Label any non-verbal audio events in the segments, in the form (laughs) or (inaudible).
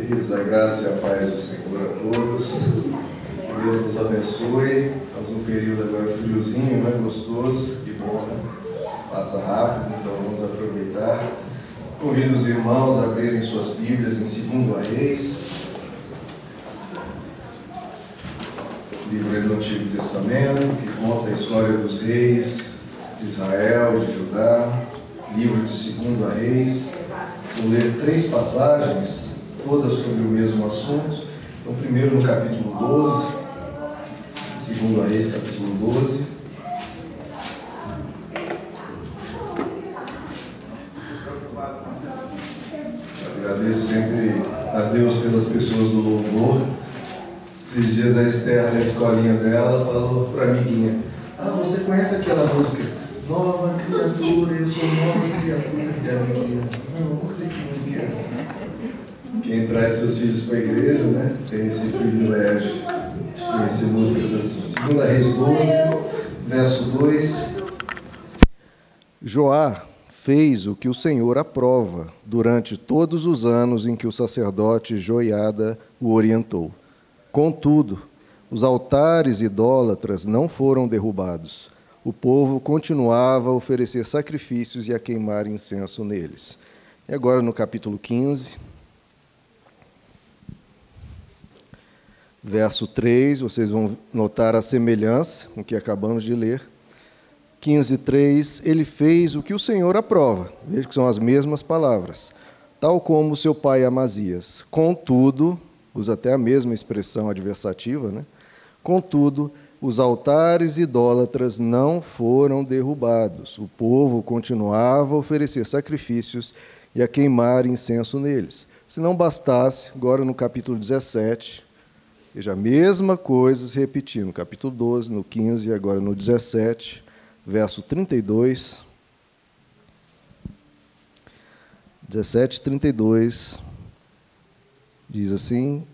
Queridos, a graça e a paz do Senhor a todos. Que Deus nos abençoe. Estamos num período agora friozinho, né? Gostoso, que bom, né? Passa rápido, então vamos aproveitar. Convido os irmãos a abrirem suas Bíblias em 2 Reis. Livro do Antigo Testamento, que conta a história dos reis de Israel, de Judá. Livro de 2 Reis. Vou ler três passagens todas sobre o mesmo assunto. Então, primeiro no capítulo 12, segundo a Reis, capítulo 12. Agradeço sempre a Deus pelas pessoas do louvor. Esses dias a Esther, na escolinha dela, falou para a amiguinha: Ah, você conhece aquela música? Nova criatura, eu sou nova criatura. E a amiguinha: Não, não sei que música é essa. Quem traz seus filhos para a igreja, né, tem esse privilégio de conhecer músicas assim. 2 Reis 12, verso 2. Joá fez o que o Senhor aprova durante todos os anos em que o sacerdote Joiada o orientou. Contudo, os altares idólatras não foram derrubados. O povo continuava a oferecer sacrifícios e a queimar incenso neles. E agora no capítulo 15, verso 3, vocês vão notar a semelhança com o que acabamos de ler. 15, 3, ele fez o que o Senhor aprova. Veja que são as mesmas palavras. Tal como seu pai Amazias. Contudo, usa até a mesma expressão adversativa, né? Contudo, os altares idólatras não foram derrubados. O povo continuava a oferecer sacrifícios e a queimar incenso neles. Se não bastasse, agora no capítulo 17, Veja, a mesma coisa se repetindo, no capítulo 12, no 15 e agora no 17, verso 32. 17, 32, diz assim: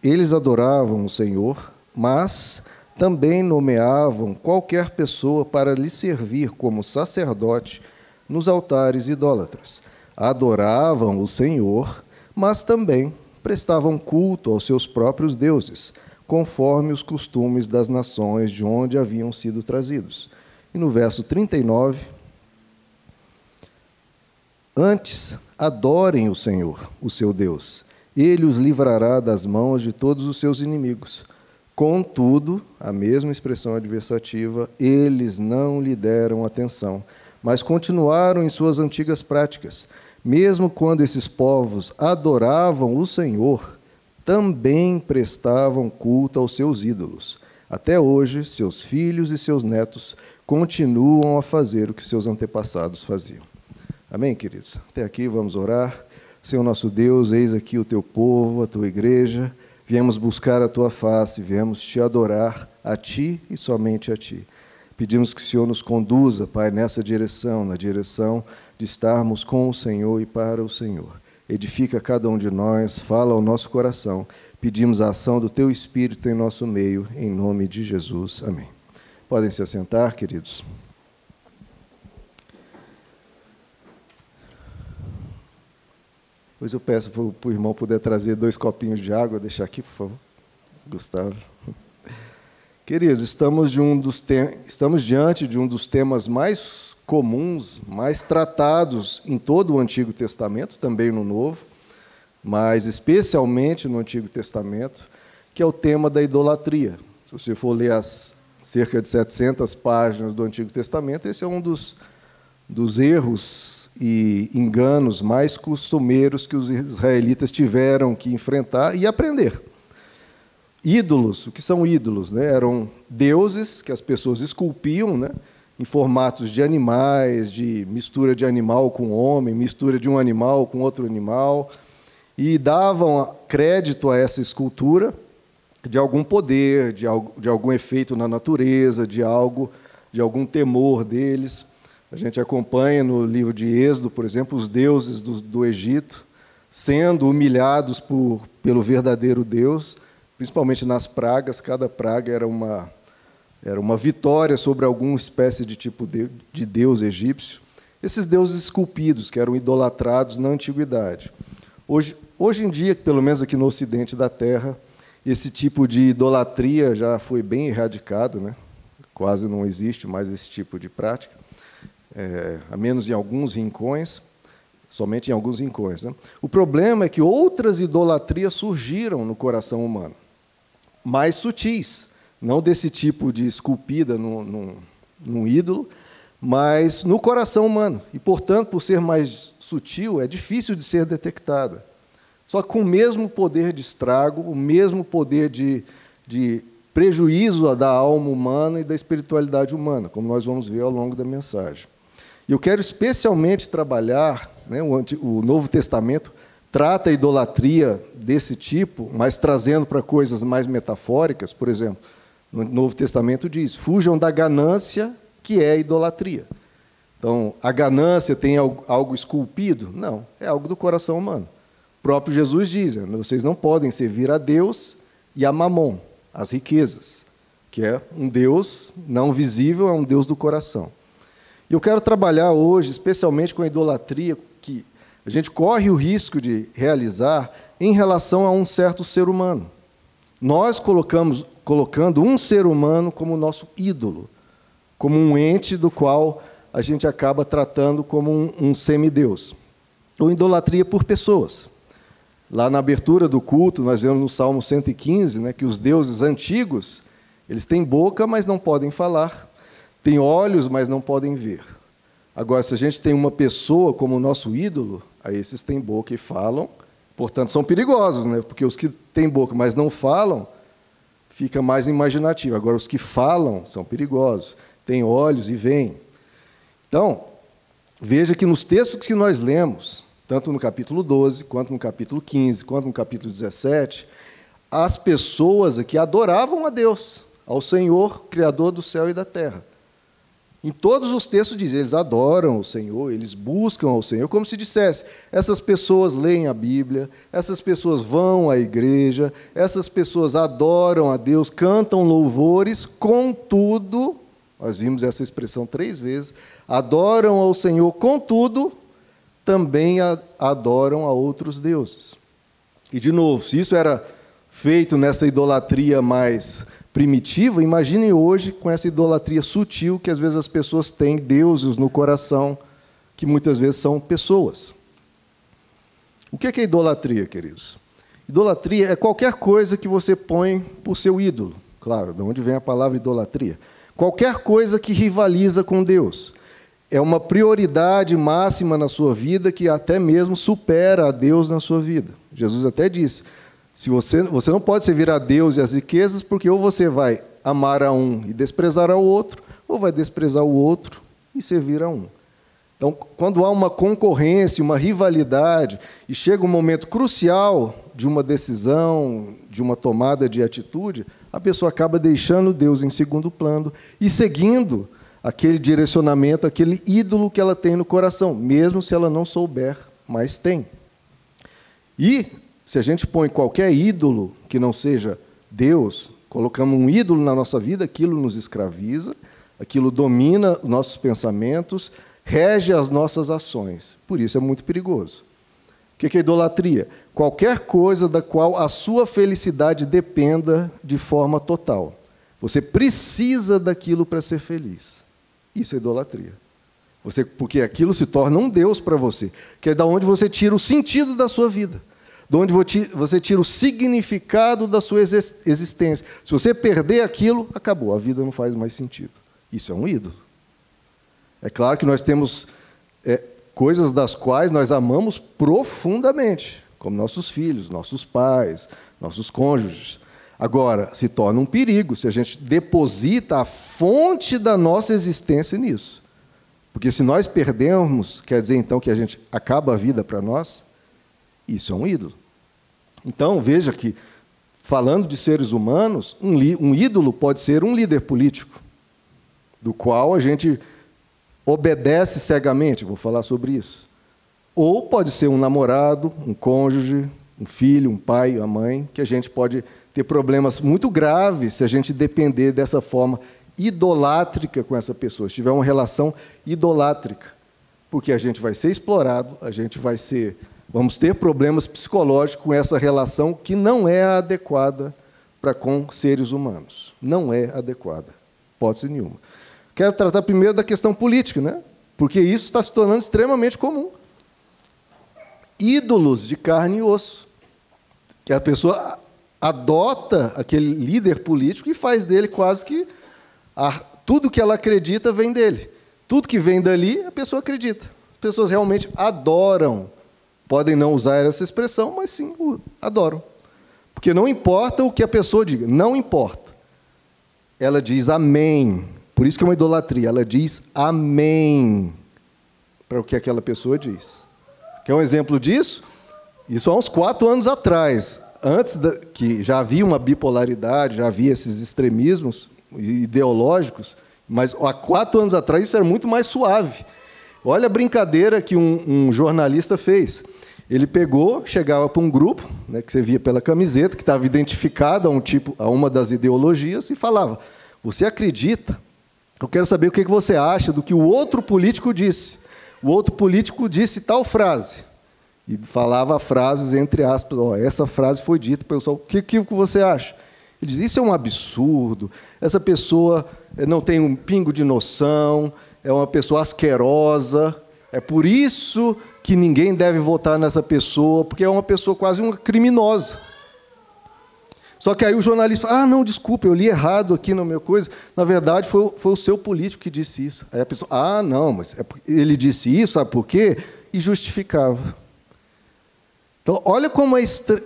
Eles adoravam o Senhor, mas também nomeavam qualquer pessoa para lhe servir como sacerdote nos altares idólatras. Adoravam o Senhor, mas também prestavam culto aos seus próprios deuses, conforme os costumes das nações de onde haviam sido trazidos. E no verso 39, antes adorem o Senhor, o seu Deus. Ele os livrará das mãos de todos os seus inimigos. Contudo, a mesma expressão adversativa, eles não lhe deram atenção, mas continuaram em suas antigas práticas mesmo quando esses povos adoravam o Senhor, também prestavam culto aos seus ídolos. Até hoje, seus filhos e seus netos continuam a fazer o que seus antepassados faziam. Amém, queridos? Até aqui vamos orar. Senhor nosso Deus, eis aqui o teu povo, a tua igreja. Viemos buscar a tua face, viemos te adorar, a ti e somente a ti. Pedimos que o Senhor nos conduza, Pai, nessa direção, na direção de estarmos com o Senhor e para o Senhor. Edifica cada um de nós, fala ao nosso coração. Pedimos a ação do Teu Espírito em nosso meio, em nome de Jesus. Amém. Podem se assentar, queridos. Pois eu peço para o irmão poder trazer dois copinhos de água, deixar aqui, por favor. Gustavo. Queridos, estamos, de um dos estamos diante de um dos temas mais comuns, mais tratados em todo o Antigo Testamento, também no Novo, mas especialmente no Antigo Testamento, que é o tema da idolatria. Se você for ler as cerca de 700 páginas do Antigo Testamento, esse é um dos, dos erros e enganos mais costumeiros que os israelitas tiveram que enfrentar e aprender. Ídolos, o que são ídolos? Né? Eram deuses que as pessoas esculpiam, né? em formatos de animais, de mistura de animal com homem, mistura de um animal com outro animal, e davam crédito a essa escultura de algum poder, de, de algum efeito na natureza, de algo, de algum temor deles. A gente acompanha no livro de Êxodo, por exemplo, os deuses do, do Egito sendo humilhados por, pelo verdadeiro Deus, principalmente nas pragas. Cada praga era uma era uma vitória sobre alguma espécie de tipo de, de deus egípcio. Esses deuses esculpidos, que eram idolatrados na antiguidade. Hoje, hoje em dia, pelo menos aqui no ocidente da Terra, esse tipo de idolatria já foi bem erradicado, né? quase não existe mais esse tipo de prática, é, a menos em alguns rincões, somente em alguns rincões. Né? O problema é que outras idolatrias surgiram no coração humano, mais sutis, não desse tipo de esculpida num, num, num ídolo, mas no coração humano. E, portanto, por ser mais sutil, é difícil de ser detectada. Só que com o mesmo poder de estrago, o mesmo poder de, de prejuízo da alma humana e da espiritualidade humana, como nós vamos ver ao longo da mensagem. E eu quero especialmente trabalhar, né, o, Novo Testamento trata a idolatria desse tipo, mas trazendo para coisas mais metafóricas, por exemplo, no Novo Testamento diz: fujam da ganância que é idolatria. Então, a ganância tem algo esculpido? Não, é algo do coração humano. O próprio Jesus diz: vocês não podem servir a Deus e a Mamon, as riquezas, que é um Deus não visível, é um Deus do coração. E eu quero trabalhar hoje, especialmente com a idolatria a gente corre o risco de realizar em relação a um certo ser humano. Nós colocamos, colocando um ser humano como nosso ídolo como um ente do qual a gente acaba tratando como um, um semideus. Ou idolatria por pessoas. Lá na abertura do culto, nós vemos no Salmo 115 né, que os deuses antigos, eles têm boca, mas não podem falar, têm olhos, mas não podem ver. Agora, se a gente tem uma pessoa como nosso ídolo, aí esses têm boca e falam, portanto são perigosos, né? porque os que têm boca, mas não falam, fica mais imaginativo. Agora, os que falam são perigosos tem olhos e veem. Então, veja que nos textos que nós lemos, tanto no capítulo 12, quanto no capítulo 15, quanto no capítulo 17, as pessoas aqui adoravam a Deus, ao Senhor, Criador do céu e da terra. Em todos os textos diz, eles adoram o Senhor, eles buscam ao Senhor, como se dissesse, essas pessoas leem a Bíblia, essas pessoas vão à igreja, essas pessoas adoram a Deus, cantam louvores, contudo, nós vimos essa expressão três vezes. Adoram ao Senhor, contudo, também adoram a outros deuses. E, de novo, se isso era feito nessa idolatria mais primitiva, imagine hoje com essa idolatria sutil que às vezes as pessoas têm deuses no coração, que muitas vezes são pessoas. O que é idolatria, queridos? Idolatria é qualquer coisa que você põe por seu ídolo. Claro, de onde vem a palavra idolatria? Qualquer coisa que rivaliza com Deus é uma prioridade máxima na sua vida que até mesmo supera a Deus na sua vida. Jesus até disse: se você, você não pode servir a Deus e as riquezas, porque ou você vai amar a um e desprezar ao outro, ou vai desprezar o outro e servir a um. Então, quando há uma concorrência, uma rivalidade, e chega um momento crucial de uma decisão, de uma tomada de atitude, a pessoa acaba deixando Deus em segundo plano e seguindo aquele direcionamento, aquele ídolo que ela tem no coração, mesmo se ela não souber, mas tem. E se a gente põe qualquer ídolo que não seja Deus, colocamos um ídolo na nossa vida, aquilo nos escraviza, aquilo domina nossos pensamentos, rege as nossas ações. Por isso é muito perigoso. O que é idolatria? Qualquer coisa da qual a sua felicidade dependa de forma total. Você precisa daquilo para ser feliz. Isso é idolatria. Você, porque aquilo se torna um Deus para você, que é da onde você tira o sentido da sua vida, de onde você tira o significado da sua existência. Se você perder aquilo, acabou, a vida não faz mais sentido. Isso é um ídolo. É claro que nós temos é, coisas das quais nós amamos profundamente, como nossos filhos, nossos pais, nossos cônjuges. Agora, se torna um perigo se a gente deposita a fonte da nossa existência nisso. Porque se nós perdemos, quer dizer então que a gente acaba a vida para nós? Isso é um ídolo. Então, veja que, falando de seres humanos, um, um ídolo pode ser um líder político, do qual a gente obedece cegamente, vou falar sobre isso. Ou pode ser um namorado, um cônjuge, um filho, um pai, uma mãe, que a gente pode ter problemas muito graves se a gente depender dessa forma idolátrica com essa pessoa, se tiver uma relação idolátrica. porque a gente vai ser explorado, a gente vai ser, vamos ter problemas psicológicos com essa relação que não é adequada para com seres humanos. Não é adequada, hipótese nenhuma. Quero tratar primeiro da questão política, né? porque isso está se tornando extremamente comum. Ídolos de carne e osso. Que a pessoa adota aquele líder político e faz dele quase que a, tudo que ela acredita vem dele. Tudo que vem dali, a pessoa acredita. As pessoas realmente adoram. Podem não usar essa expressão, mas sim adoram. Porque não importa o que a pessoa diga, não importa. Ela diz amém. Por isso que é uma idolatria. Ela diz amém para o que aquela pessoa diz. Quer um exemplo disso? Isso há uns quatro anos atrás. Antes da, que já havia uma bipolaridade, já havia esses extremismos ideológicos, mas há quatro anos atrás isso era muito mais suave. Olha a brincadeira que um, um jornalista fez. Ele pegou, chegava para um grupo, né, que você via pela camiseta, que estava identificado a um tipo, a uma das ideologias, e falava: Você acredita? Eu quero saber o que você acha do que o outro político disse. O outro político disse tal frase. E falava frases entre aspas. Oh, essa frase foi dita, pessoal. O que, que você acha? Ele diz: Isso é um absurdo. Essa pessoa eh, não tem um pingo de noção, é uma pessoa asquerosa. É por isso que ninguém deve votar nessa pessoa, porque é uma pessoa quase uma criminosa. Só que aí o jornalista fala, ah, não, desculpa, eu li errado aqui na minha coisa. Na verdade, foi, foi o seu político que disse isso. Aí a pessoa, ah, não, mas é ele disse isso, sabe por quê? E justificava. Então, olha como, é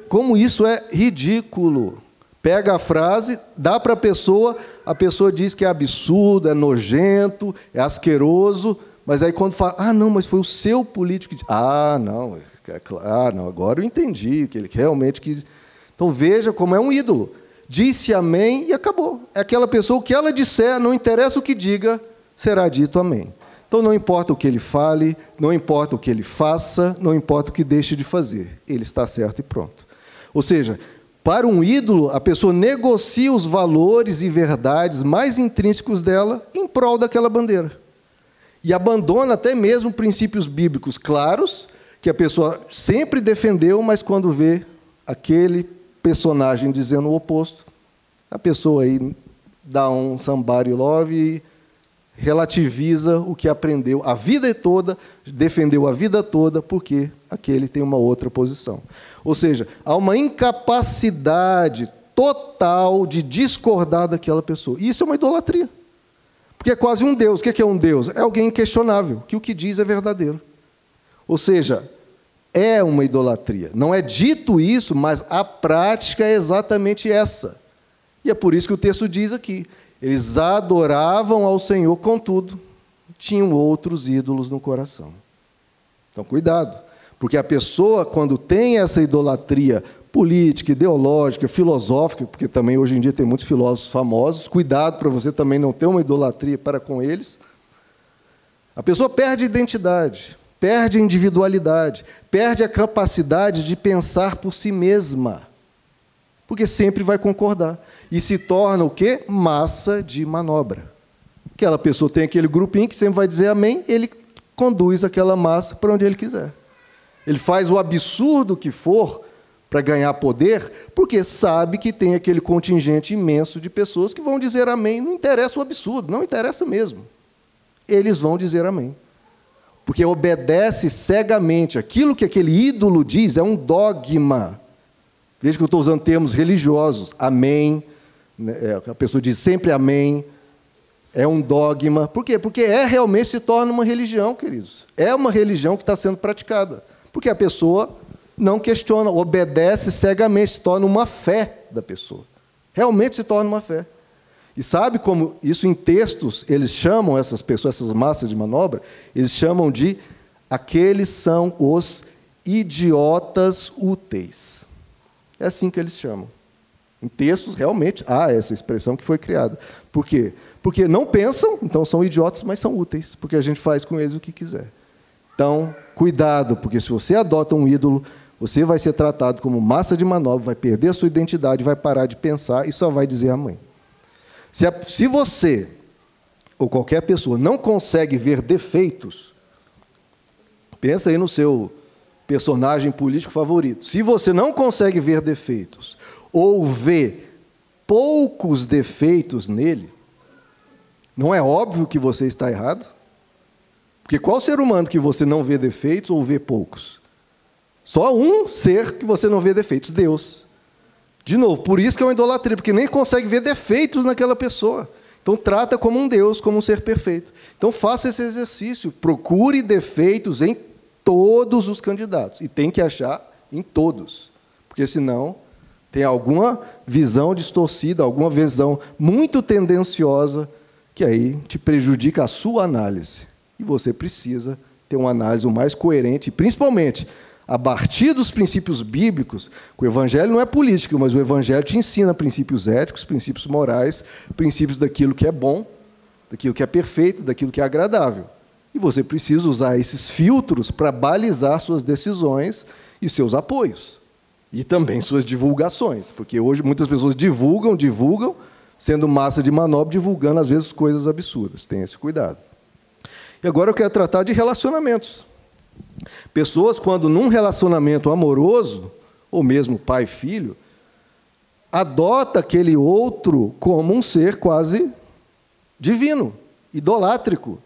como isso é ridículo. Pega a frase, dá para a pessoa, a pessoa diz que é absurdo, é nojento, é asqueroso, mas aí quando fala, ah, não, mas foi o seu político que ah, não, é, ah, não, agora eu entendi que ele realmente quis. Então veja como é um ídolo. Disse amém e acabou. É aquela pessoa, o que ela disser, não interessa o que diga, será dito amém. Então não importa o que ele fale, não importa o que ele faça, não importa o que deixe de fazer, ele está certo e pronto. Ou seja, para um ídolo, a pessoa negocia os valores e verdades mais intrínsecos dela em prol daquela bandeira e abandona até mesmo princípios bíblicos claros que a pessoa sempre defendeu, mas quando vê aquele personagem dizendo o oposto, a pessoa aí dá um somebody love e relativiza o que aprendeu a vida toda, defendeu a vida toda, porque aquele tem uma outra posição. Ou seja, há uma incapacidade total de discordar daquela pessoa. Isso é uma idolatria. Porque é quase um Deus. O que é um Deus? É alguém inquestionável, que o que diz é verdadeiro. Ou seja, é uma idolatria. Não é dito isso, mas a prática é exatamente essa. E é por isso que o texto diz aqui: eles adoravam ao Senhor, contudo, tinham outros ídolos no coração. Então, cuidado, porque a pessoa, quando tem essa idolatria política, ideológica, filosófica, porque também hoje em dia tem muitos filósofos famosos, cuidado para você também não ter uma idolatria para com eles. A pessoa perde identidade, perde individualidade, perde a capacidade de pensar por si mesma. Porque sempre vai concordar. E se torna o quê? Massa de manobra. Aquela pessoa tem aquele grupinho que sempre vai dizer amém, ele conduz aquela massa para onde ele quiser. Ele faz o absurdo que for para ganhar poder, porque sabe que tem aquele contingente imenso de pessoas que vão dizer amém. Não interessa o absurdo, não interessa mesmo. Eles vão dizer amém. Porque obedece cegamente. Aquilo que aquele ídolo diz é um dogma. Veja que eu estou usando termos religiosos. Amém. Né, é, a pessoa diz sempre amém. É um dogma. Por quê? Porque é realmente se torna uma religião, queridos. É uma religião que está sendo praticada. Porque a pessoa não questiona, obedece cegamente, se torna uma fé da pessoa. Realmente se torna uma fé. E sabe como isso em textos eles chamam essas pessoas, essas massas de manobra, eles chamam de aqueles são os idiotas úteis. É assim que eles chamam. Em textos, realmente, há essa expressão que foi criada. Por quê? Porque não pensam, então são idiotas, mas são úteis, porque a gente faz com eles o que quiser. Então, cuidado, porque se você adota um ídolo, você vai ser tratado como massa de manobra, vai perder a sua identidade, vai parar de pensar e só vai dizer amém. Se, a, se você ou qualquer pessoa não consegue ver defeitos, Pensa aí no seu personagem político favorito. Se você não consegue ver defeitos ou vê poucos defeitos nele, não é óbvio que você está errado? Porque qual ser humano que você não vê defeitos ou vê poucos? Só um ser que você não vê defeitos, Deus. De novo, por isso que é uma idolatria, porque nem consegue ver defeitos naquela pessoa. Então trata como um Deus, como um ser perfeito. Então faça esse exercício, procure defeitos em todos os candidatos e tem que achar em todos, porque senão tem alguma visão distorcida, alguma visão muito tendenciosa que aí te prejudica a sua análise. E você precisa ter uma análise o mais coerente, principalmente a partir dos princípios bíblicos, o evangelho não é político, mas o evangelho te ensina princípios éticos, princípios morais, princípios daquilo que é bom, daquilo que é perfeito, daquilo que é agradável. E você precisa usar esses filtros para balizar suas decisões e seus apoios. E também suas divulgações, porque hoje muitas pessoas divulgam, divulgam, sendo massa de manobra, divulgando às vezes coisas absurdas. Tenha esse cuidado. E agora eu quero tratar de relacionamentos. Pessoas, quando num relacionamento amoroso, ou mesmo pai e filho, adota aquele outro como um ser quase divino, idolátrico,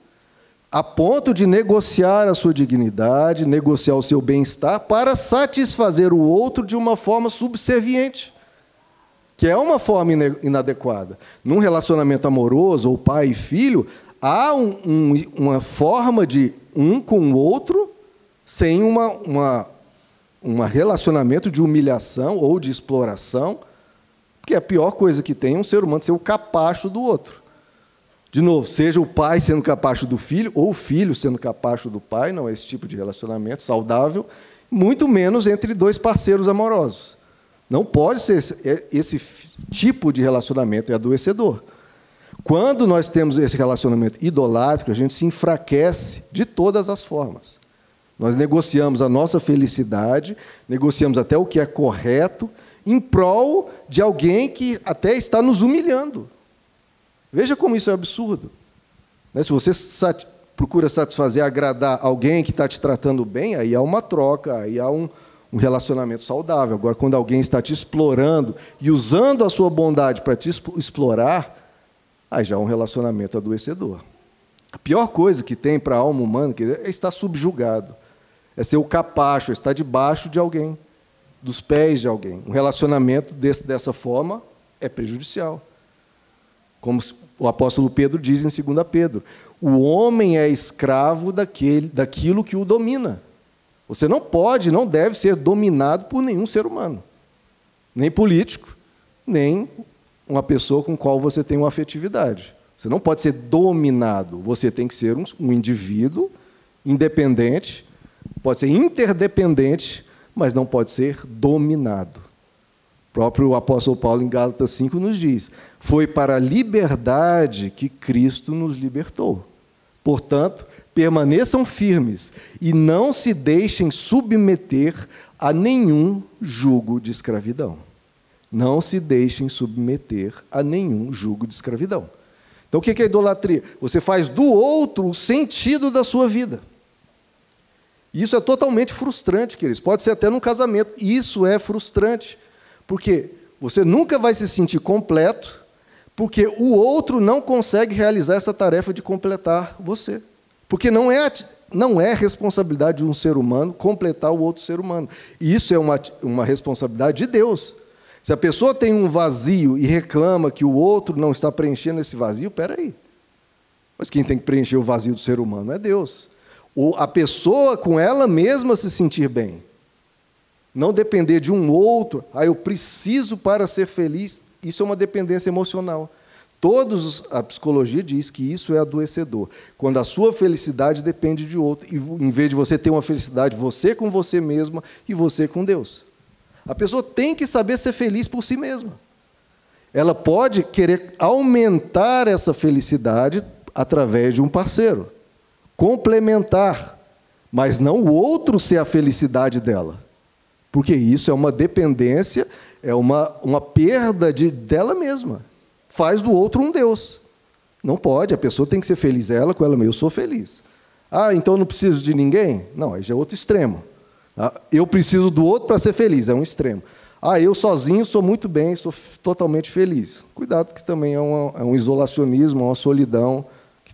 a ponto de negociar a sua dignidade, negociar o seu bem-estar para satisfazer o outro de uma forma subserviente, que é uma forma inadequada. Num relacionamento amoroso, ou pai e filho, há um, um, uma forma de um com o outro sem uma, uma, um relacionamento de humilhação ou de exploração, que é a pior coisa que tem é um ser humano ser o capacho do outro. De novo, seja o pai sendo capacho do filho, ou o filho sendo capacho do pai, não é esse tipo de relacionamento saudável, muito menos entre dois parceiros amorosos. Não pode ser esse, é, esse tipo de relacionamento, é adoecedor. Quando nós temos esse relacionamento idolátrico, a gente se enfraquece de todas as formas. Nós negociamos a nossa felicidade, negociamos até o que é correto, em prol de alguém que até está nos humilhando. Veja como isso é absurdo. Né, se você sat procura satisfazer, agradar alguém que está te tratando bem, aí há uma troca, aí há um, um relacionamento saudável. Agora, quando alguém está te explorando e usando a sua bondade para te explorar, aí já é um relacionamento adoecedor. A pior coisa que tem para a alma humana é estar subjugado é ser o capacho, é estar debaixo de alguém, dos pés de alguém. Um relacionamento desse, dessa forma é prejudicial. Como o apóstolo Pedro diz em 2 Pedro: o homem é escravo daquele, daquilo que o domina. Você não pode, não deve ser dominado por nenhum ser humano, nem político, nem uma pessoa com qual você tem uma afetividade. Você não pode ser dominado, você tem que ser um, um indivíduo independente Pode ser interdependente, mas não pode ser dominado. O próprio apóstolo Paulo, em Gálatas 5, nos diz: Foi para a liberdade que Cristo nos libertou. Portanto, permaneçam firmes e não se deixem submeter a nenhum jugo de escravidão. Não se deixem submeter a nenhum jugo de escravidão. Então, o que é idolatria? Você faz do outro o sentido da sua vida. Isso é totalmente frustrante, queridos. Pode ser até num casamento. Isso é frustrante. Porque você nunca vai se sentir completo, porque o outro não consegue realizar essa tarefa de completar você. Porque não é, não é responsabilidade de um ser humano completar o outro ser humano. Isso é uma, uma responsabilidade de Deus. Se a pessoa tem um vazio e reclama que o outro não está preenchendo esse vazio, peraí. Mas quem tem que preencher o vazio do ser humano é Deus a pessoa com ela mesma se sentir bem. Não depender de um outro, ah, eu preciso para ser feliz, isso é uma dependência emocional. Todos a psicologia diz que isso é adoecedor. Quando a sua felicidade depende de outro, e em vez de você ter uma felicidade você com você mesma e você com Deus. A pessoa tem que saber ser feliz por si mesma. Ela pode querer aumentar essa felicidade através de um parceiro complementar, mas não o outro ser a felicidade dela. Porque isso é uma dependência, é uma, uma perda de, dela mesma. Faz do outro um Deus. Não pode, a pessoa tem que ser feliz ela com ela mesma. Eu sou feliz. Ah, então eu não preciso de ninguém? Não, aí já é outro extremo. Ah, eu preciso do outro para ser feliz, é um extremo. Ah, eu sozinho sou muito bem, sou totalmente feliz. Cuidado, que também é, uma, é um isolacionismo, uma solidão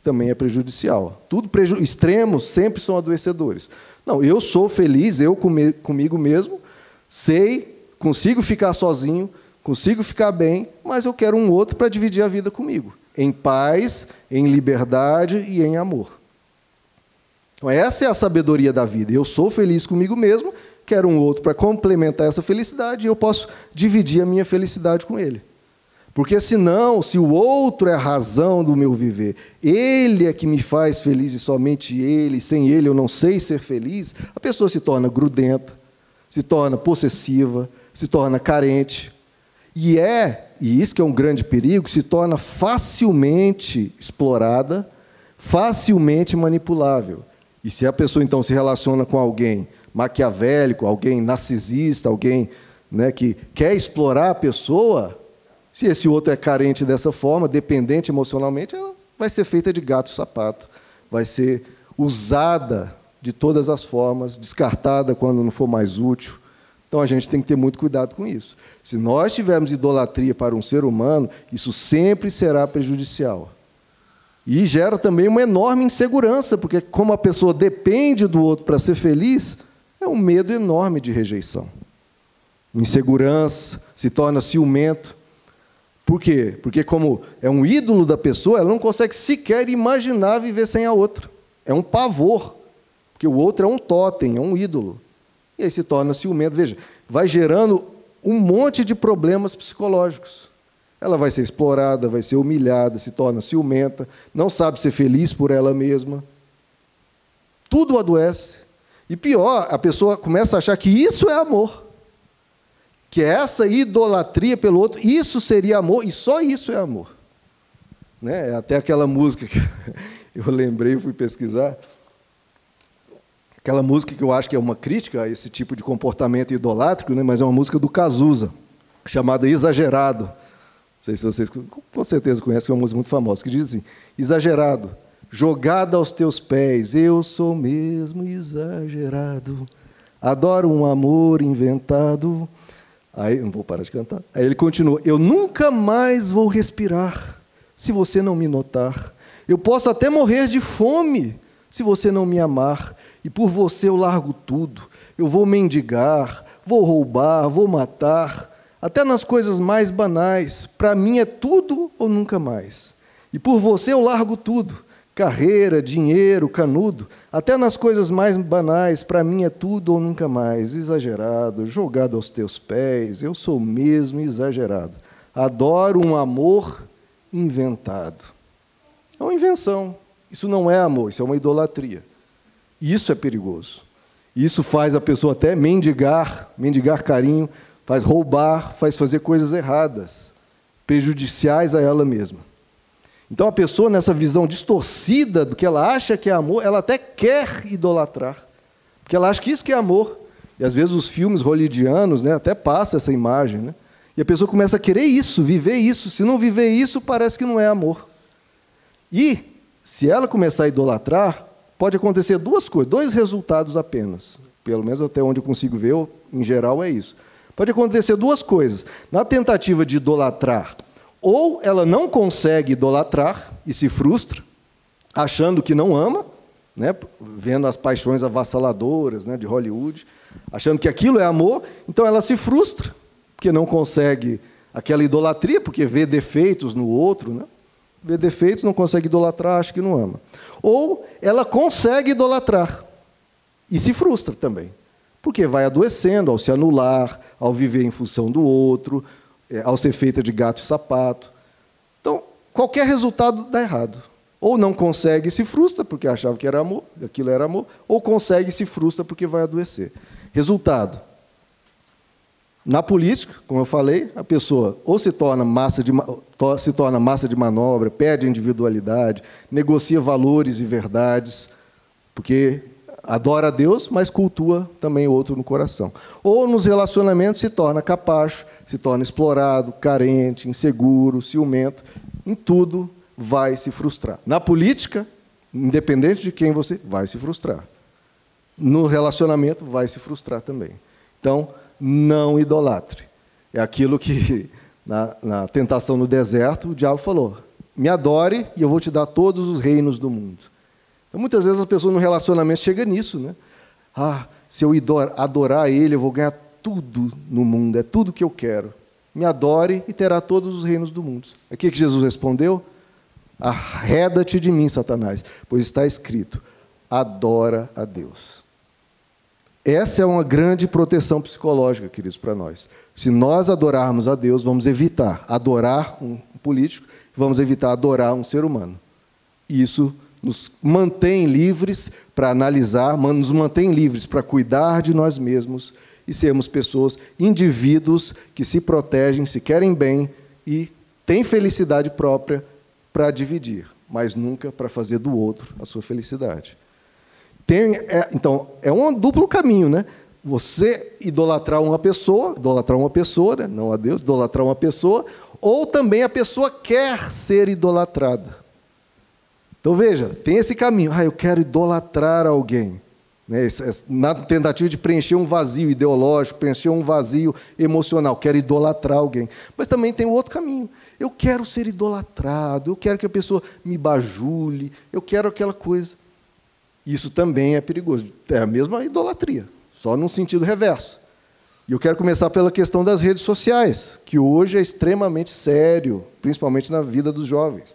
também é prejudicial. Tudo preju extremos sempre são adoecedores. Não, eu sou feliz, eu comigo mesmo, sei, consigo ficar sozinho, consigo ficar bem, mas eu quero um outro para dividir a vida comigo, em paz, em liberdade e em amor. Então, essa é a sabedoria da vida. Eu sou feliz comigo mesmo quero um outro para complementar essa felicidade e eu posso dividir a minha felicidade com ele. Porque senão, se o outro é a razão do meu viver, ele é que me faz feliz e somente ele, sem ele eu não sei ser feliz, a pessoa se torna grudenta, se torna possessiva, se torna carente. E é, e isso que é um grande perigo, se torna facilmente explorada, facilmente manipulável. E se a pessoa então se relaciona com alguém maquiavélico, alguém narcisista, alguém né, que quer explorar a pessoa, se esse outro é carente dessa forma, dependente emocionalmente, ela vai ser feita de gato e sapato, vai ser usada de todas as formas, descartada quando não for mais útil. Então a gente tem que ter muito cuidado com isso. Se nós tivermos idolatria para um ser humano, isso sempre será prejudicial. E gera também uma enorme insegurança, porque como a pessoa depende do outro para ser feliz, é um medo enorme de rejeição. Insegurança, se torna ciumento. Por quê? Porque, como é um ídolo da pessoa, ela não consegue sequer imaginar viver sem a outra. É um pavor, porque o outro é um totem, é um ídolo. E aí se torna ciumento. Veja, vai gerando um monte de problemas psicológicos. Ela vai ser explorada, vai ser humilhada, se torna ciumenta, não sabe ser feliz por ela mesma. Tudo adoece. E pior, a pessoa começa a achar que isso é amor. Que essa idolatria pelo outro, isso seria amor, e só isso é amor. Né? É até aquela música que (laughs) eu lembrei, fui pesquisar. Aquela música que eu acho que é uma crítica a esse tipo de comportamento idolátrico, né? mas é uma música do Cazuza, chamada Exagerado. Não sei se vocês com certeza conhecem, é uma música muito famosa, que diz assim: Exagerado jogada aos teus pés, eu sou mesmo exagerado, adoro um amor inventado. Aí, não vou parar de cantar. Aí ele continua: Eu nunca mais vou respirar se você não me notar. Eu posso até morrer de fome se você não me amar. E por você eu largo tudo. Eu vou mendigar, vou roubar, vou matar, até nas coisas mais banais. Para mim é tudo ou nunca mais. E por você eu largo tudo carreira, dinheiro, canudo, até nas coisas mais banais, para mim é tudo ou nunca mais, exagerado, jogado aos teus pés, eu sou mesmo exagerado. Adoro um amor inventado. É uma invenção. Isso não é amor, isso é uma idolatria. Isso é perigoso. Isso faz a pessoa até mendigar, mendigar carinho, faz roubar, faz fazer coisas erradas, prejudiciais a ela mesma. Então a pessoa, nessa visão distorcida do que ela acha que é amor, ela até quer idolatrar. Porque ela acha que isso que é amor. E às vezes os filmes hollywoodianos né, até passam essa imagem. Né? E a pessoa começa a querer isso, viver isso. Se não viver isso, parece que não é amor. E, se ela começar a idolatrar, pode acontecer duas coisas, dois resultados apenas. Pelo menos até onde eu consigo ver, em geral é isso. Pode acontecer duas coisas. Na tentativa de idolatrar ou ela não consegue idolatrar e se frustra, achando que não ama, né, vendo as paixões avassaladoras né, de Hollywood, achando que aquilo é amor, então ela se frustra, porque não consegue aquela idolatria, porque vê defeitos no outro, né? vê defeitos, não consegue idolatrar, acha que não ama. Ou ela consegue idolatrar e se frustra também, porque vai adoecendo ao se anular, ao viver em função do outro, é, ao ser feita de gato e sapato. Então, qualquer resultado dá errado. Ou não consegue e se frustra porque achava que era amor, aquilo era amor, ou consegue e se frustra porque vai adoecer. Resultado: na política, como eu falei, a pessoa ou se torna massa de, se torna massa de manobra, perde individualidade, negocia valores e verdades, porque adora a Deus, mas cultua também o outro no coração. Ou nos relacionamentos se torna capacho, se torna explorado, carente, inseguro, ciumento, em tudo vai se frustrar. Na política, Independente de quem você vai se frustrar. No relacionamento vai se frustrar também. Então, não idolatre. É aquilo que (laughs) na, na tentação no deserto o diabo falou: me adore e eu vou te dar todos os reinos do mundo. Então, muitas vezes as pessoas no relacionamento chegam nisso, né? Ah, se eu adorar ele, eu vou ganhar tudo no mundo, é tudo que eu quero. Me adore e terá todos os reinos do mundo. O que Jesus respondeu? Arreda-te de mim, Satanás, pois está escrito: adora a Deus. Essa é uma grande proteção psicológica, queridos, para nós. Se nós adorarmos a Deus, vamos evitar adorar um político, vamos evitar adorar um ser humano. Isso nos mantém livres para analisar, nos mantém livres para cuidar de nós mesmos e sermos pessoas, indivíduos que se protegem, se querem bem e têm felicidade própria para dividir, mas nunca para fazer do outro a sua felicidade. Tem, é, então, é um duplo caminho, né? Você idolatrar uma pessoa, idolatrar uma pessoa, né? não a Deus, idolatrar uma pessoa, ou também a pessoa quer ser idolatrada. Então veja, tem esse caminho. Ah, eu quero idolatrar alguém. Né? Na tentativa de preencher um vazio ideológico, preencher um vazio emocional, quero idolatrar alguém. Mas também tem o outro caminho. Eu quero ser idolatrado, eu quero que a pessoa me bajule, eu quero aquela coisa. Isso também é perigoso. É a mesma idolatria, só num sentido reverso. E eu quero começar pela questão das redes sociais, que hoje é extremamente sério, principalmente na vida dos jovens.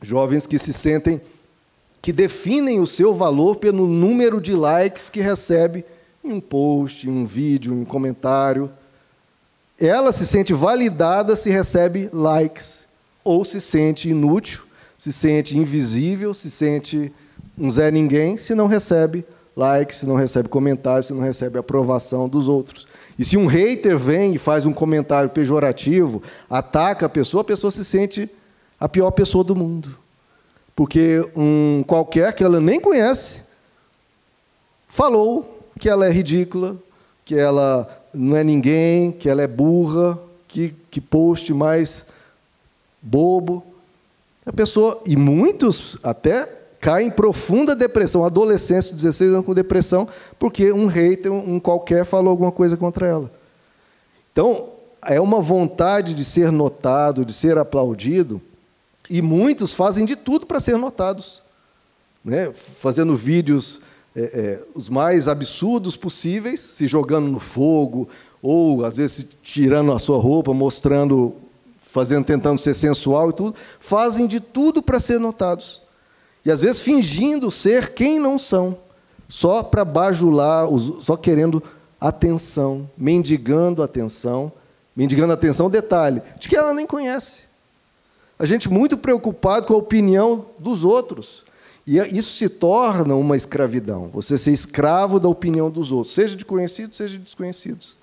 Jovens que se sentem, que definem o seu valor pelo número de likes que recebe em um post, em um vídeo, em um comentário. Ela se sente validada se recebe likes, ou se sente inútil, se sente invisível, se sente um Zé Ninguém se não recebe like, se não recebe comentário, se não recebe aprovação dos outros. E se um hater vem e faz um comentário pejorativo, ataca a pessoa, a pessoa se sente a pior pessoa do mundo. Porque um qualquer que ela nem conhece falou que ela é ridícula, que ela não é ninguém, que ela é burra, que, que post mais bobo. A pessoa, e muitos até cai em profunda depressão, adolescência, 16 anos com depressão, porque um hater, um qualquer, falou alguma coisa contra ela. Então, é uma vontade de ser notado, de ser aplaudido, e muitos fazem de tudo para ser notados, né? fazendo vídeos é, é, os mais absurdos possíveis, se jogando no fogo, ou às vezes tirando a sua roupa, mostrando, fazendo, tentando ser sensual e tudo, fazem de tudo para ser notados. E às vezes fingindo ser quem não são, só para bajular, só querendo atenção, mendigando atenção, mendigando atenção, detalhe, de que ela nem conhece. A gente muito preocupado com a opinião dos outros. E é, isso se torna uma escravidão. Você ser escravo da opinião dos outros, seja de conhecidos, seja de desconhecidos.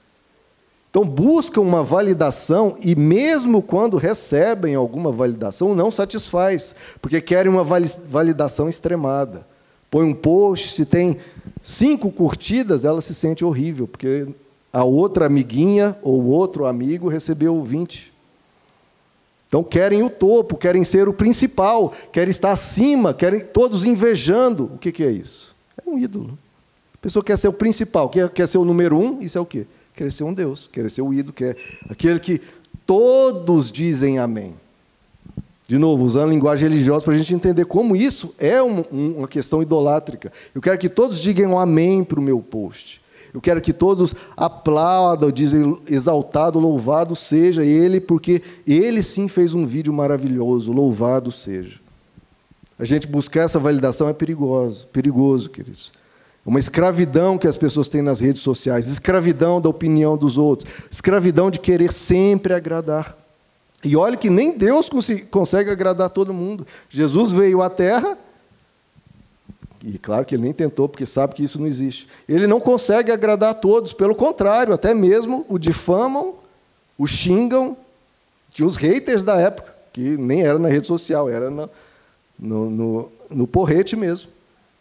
Então, buscam uma validação e, mesmo quando recebem alguma validação, não satisfaz, porque querem uma validação extremada. Põe um post, se tem cinco curtidas, ela se sente horrível, porque a outra amiguinha ou outro amigo recebeu 20. Então, querem o topo, querem ser o principal, querem estar acima, querem todos invejando. O que, que é isso? É um ídolo. A pessoa quer ser o principal, quer, quer ser o número um, isso é o quê? querer ser um Deus, querer ser o ídolo, quer aquele que todos dizem amém. De novo, usando linguagem religiosa para a gente entender como isso é um, uma questão idolátrica. Eu quero que todos digam amém para o meu post. Eu quero que todos aplaudam, dizem exaltado, louvado seja ele, porque ele sim fez um vídeo maravilhoso, louvado seja. A gente buscar essa validação é perigoso, perigoso, queridos. Uma escravidão que as pessoas têm nas redes sociais, escravidão da opinião dos outros, escravidão de querer sempre agradar. E olha que nem Deus consegue agradar todo mundo. Jesus veio à Terra, e claro que ele nem tentou, porque sabe que isso não existe. Ele não consegue agradar a todos, pelo contrário, até mesmo o difamam, o xingam. Tinha os haters da época, que nem era na rede social, era no, no, no, no porrete mesmo.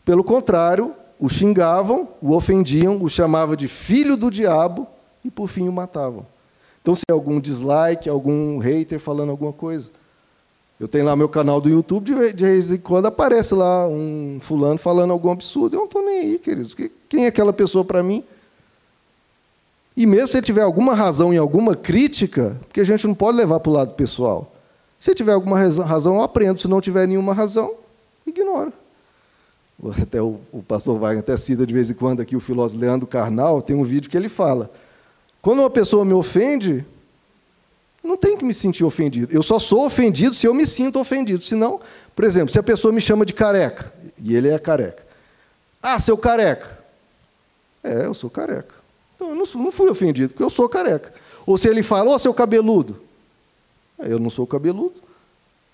Pelo contrário, o xingavam, o ofendiam, o chamavam de filho do diabo e, por fim, o matavam. Então, se é algum dislike, algum hater falando alguma coisa, Eu tenho lá meu canal do YouTube, de, vez em quando aparece lá um fulano falando algum absurdo. Eu não estou nem aí, queridos. Quem é aquela pessoa para mim? E mesmo se tiver alguma razão em alguma crítica, porque a gente não pode levar para o lado pessoal. Se tiver alguma razão, eu aprendo. Se não tiver nenhuma razão, ignoro. Até o, o pastor Wagner até cita de vez em quando aqui o filósofo Leandro Carnal, tem um vídeo que ele fala. Quando uma pessoa me ofende, não tem que me sentir ofendido. Eu só sou ofendido se eu me sinto ofendido. Senão, por exemplo, se a pessoa me chama de careca, e ele é careca. Ah, seu careca. É, eu sou careca. Então eu não, não fui ofendido, porque eu sou careca. Ou se ele fala, ô oh, seu cabeludo. Eu não sou cabeludo.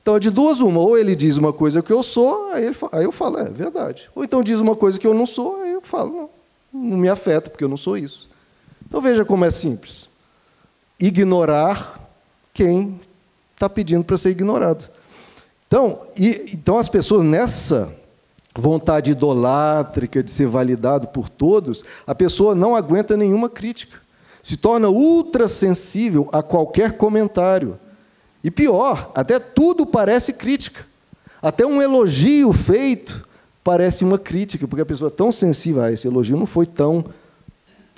Então é de duas uma. Ou ele diz uma coisa que eu sou, aí, ele, aí eu falo, é verdade. Ou então diz uma coisa que eu não sou, aí eu falo, não, não me afeta, porque eu não sou isso. Então veja como é simples. Ignorar quem está pedindo para ser ignorado. Então, e, então as pessoas nessa vontade idolátrica de ser validado por todos, a pessoa não aguenta nenhuma crítica. Se torna ultra sensível a qualquer comentário. E pior, até tudo parece crítica. Até um elogio feito parece uma crítica, porque a pessoa é tão sensível, ah, esse elogio não foi tão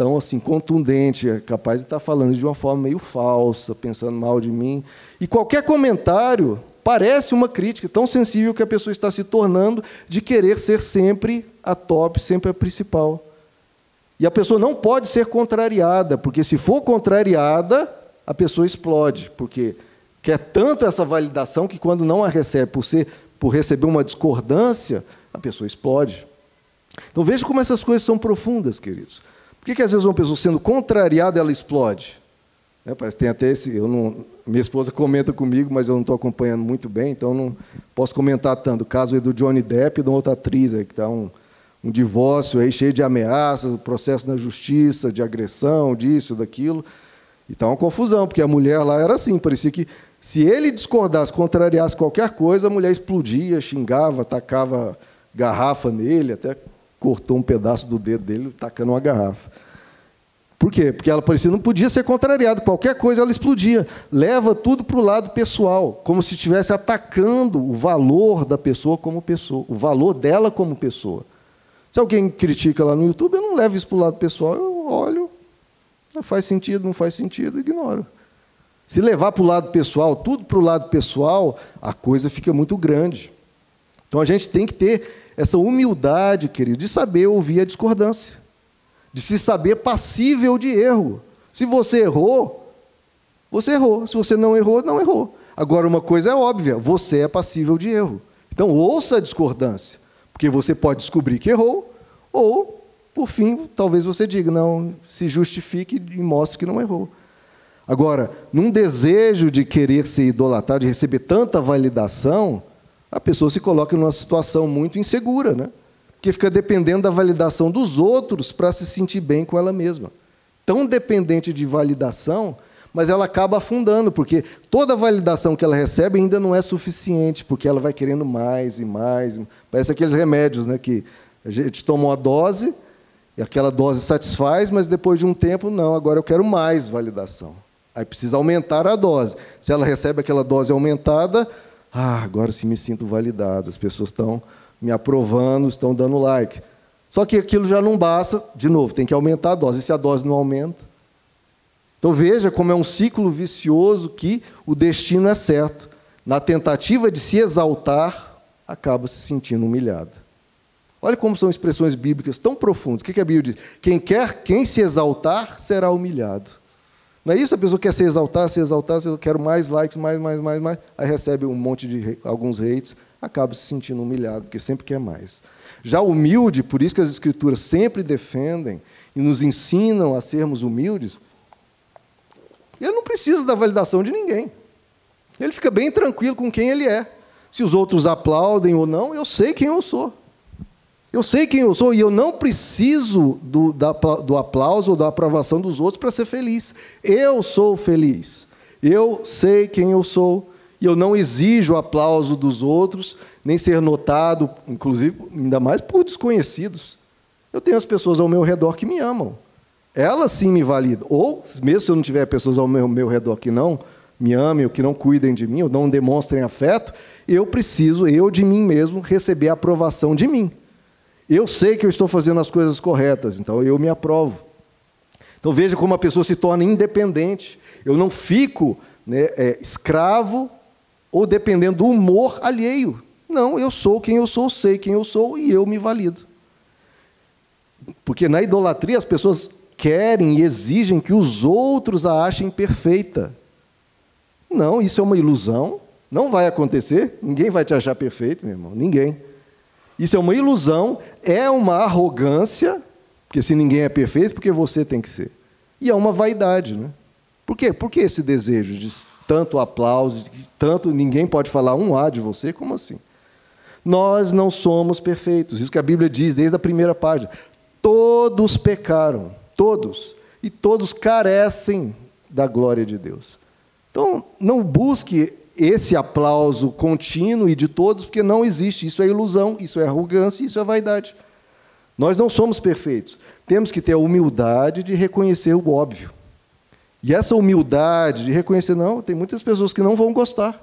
tão assim contundente, é capaz de estar falando de uma forma meio falsa, pensando mal de mim. E qualquer comentário parece uma crítica tão sensível que a pessoa está se tornando de querer ser sempre a top, sempre a principal. E a pessoa não pode ser contrariada, porque se for contrariada, a pessoa explode, porque quer tanto essa validação que quando não a recebe por ser por receber uma discordância, a pessoa explode. Então veja como essas coisas são profundas, queridos. Por que, que às vezes uma pessoa sendo contrariada ela explode? É, parece que tem até esse. Eu não, minha esposa comenta comigo, mas eu não estou acompanhando muito bem, então não posso comentar tanto. O caso é do Johnny Depp e da outra atriz, aí, que está um, um divórcio aí cheio de ameaças, processo na justiça, de agressão, disso, daquilo. E está uma confusão, porque a mulher lá era assim, parecia que se ele discordasse, contrariasse qualquer coisa, a mulher explodia, xingava, atacava garrafa nele, até cortou um pedaço do dedo dele tacando uma garrafa. Por quê? Porque ela parecia não podia ser contrariada, qualquer coisa ela explodia. Leva tudo para o lado pessoal, como se estivesse atacando o valor da pessoa como pessoa, o valor dela como pessoa. Se alguém critica lá no YouTube, eu não levo isso para o lado pessoal, eu olho, faz sentido, não faz sentido, ignoro. Se levar para o lado pessoal, tudo para o lado pessoal, a coisa fica muito grande. Então a gente tem que ter essa humildade, querido, de saber ouvir a discordância, de se saber passível de erro. Se você errou, você errou. Se você não errou, não errou. Agora, uma coisa é óbvia: você é passível de erro. Então, ouça a discordância, porque você pode descobrir que errou, ou, por fim, talvez você diga, não, se justifique e mostre que não errou. Agora, num desejo de querer ser idolatrado, de receber tanta validação, a pessoa se coloca numa situação muito insegura, né? Porque fica dependendo da validação dos outros para se sentir bem com ela mesma. Tão dependente de validação, mas ela acaba afundando, porque toda validação que ela recebe ainda não é suficiente, porque ela vai querendo mais e mais. Parece aqueles remédios, né? Que a gente toma uma dose, e aquela dose satisfaz, mas depois de um tempo, não, agora eu quero mais validação. Aí precisa aumentar a dose. Se ela recebe aquela dose aumentada, ah, agora sim me sinto validado, as pessoas estão me aprovando, estão dando like. Só que aquilo já não basta, de novo, tem que aumentar a dose. E se a dose não aumenta? Então veja como é um ciclo vicioso que o destino é certo. Na tentativa de se exaltar, acaba se sentindo humilhada. Olha como são expressões bíblicas tão profundas. O que a Bíblia diz? Quem quer, quem se exaltar, será humilhado. Não é isso? A pessoa quer se exaltar, se exaltar, eu quero mais likes, mais, mais, mais, mais. Aí recebe um monte de alguns hates, acaba se sentindo humilhado, porque sempre quer mais. Já humilde, por isso que as escrituras sempre defendem e nos ensinam a sermos humildes, ele não precisa da validação de ninguém. Ele fica bem tranquilo com quem ele é. Se os outros aplaudem ou não, eu sei quem eu sou. Eu sei quem eu sou e eu não preciso do, da, do aplauso ou da aprovação dos outros para ser feliz. Eu sou feliz. Eu sei quem eu sou e eu não exijo aplauso dos outros, nem ser notado, inclusive, ainda mais por desconhecidos. Eu tenho as pessoas ao meu redor que me amam. Elas sim me validam. Ou, mesmo se eu não tiver pessoas ao meu, meu redor que não me amem ou que não cuidem de mim ou não demonstrem afeto, eu preciso, eu de mim mesmo, receber a aprovação de mim. Eu sei que eu estou fazendo as coisas corretas, então eu me aprovo. Então veja como a pessoa se torna independente. Eu não fico né, é, escravo ou dependendo do humor alheio. Não, eu sou quem eu sou, sei quem eu sou e eu me valido. Porque na idolatria as pessoas querem e exigem que os outros a achem perfeita. Não, isso é uma ilusão, não vai acontecer, ninguém vai te achar perfeito, meu irmão, ninguém. Isso é uma ilusão, é uma arrogância, porque se ninguém é perfeito, porque você tem que ser. E é uma vaidade, né? Por quê? Por que esse desejo de tanto aplauso, de tanto ninguém pode falar um A de você? Como assim? Nós não somos perfeitos. Isso que a Bíblia diz desde a primeira página. Todos pecaram todos, e todos carecem da glória de Deus. Então, não busque esse aplauso contínuo e de todos, porque não existe. Isso é ilusão, isso é arrogância, isso é vaidade. Nós não somos perfeitos. Temos que ter a humildade de reconhecer o óbvio. E essa humildade de reconhecer, não, tem muitas pessoas que não vão gostar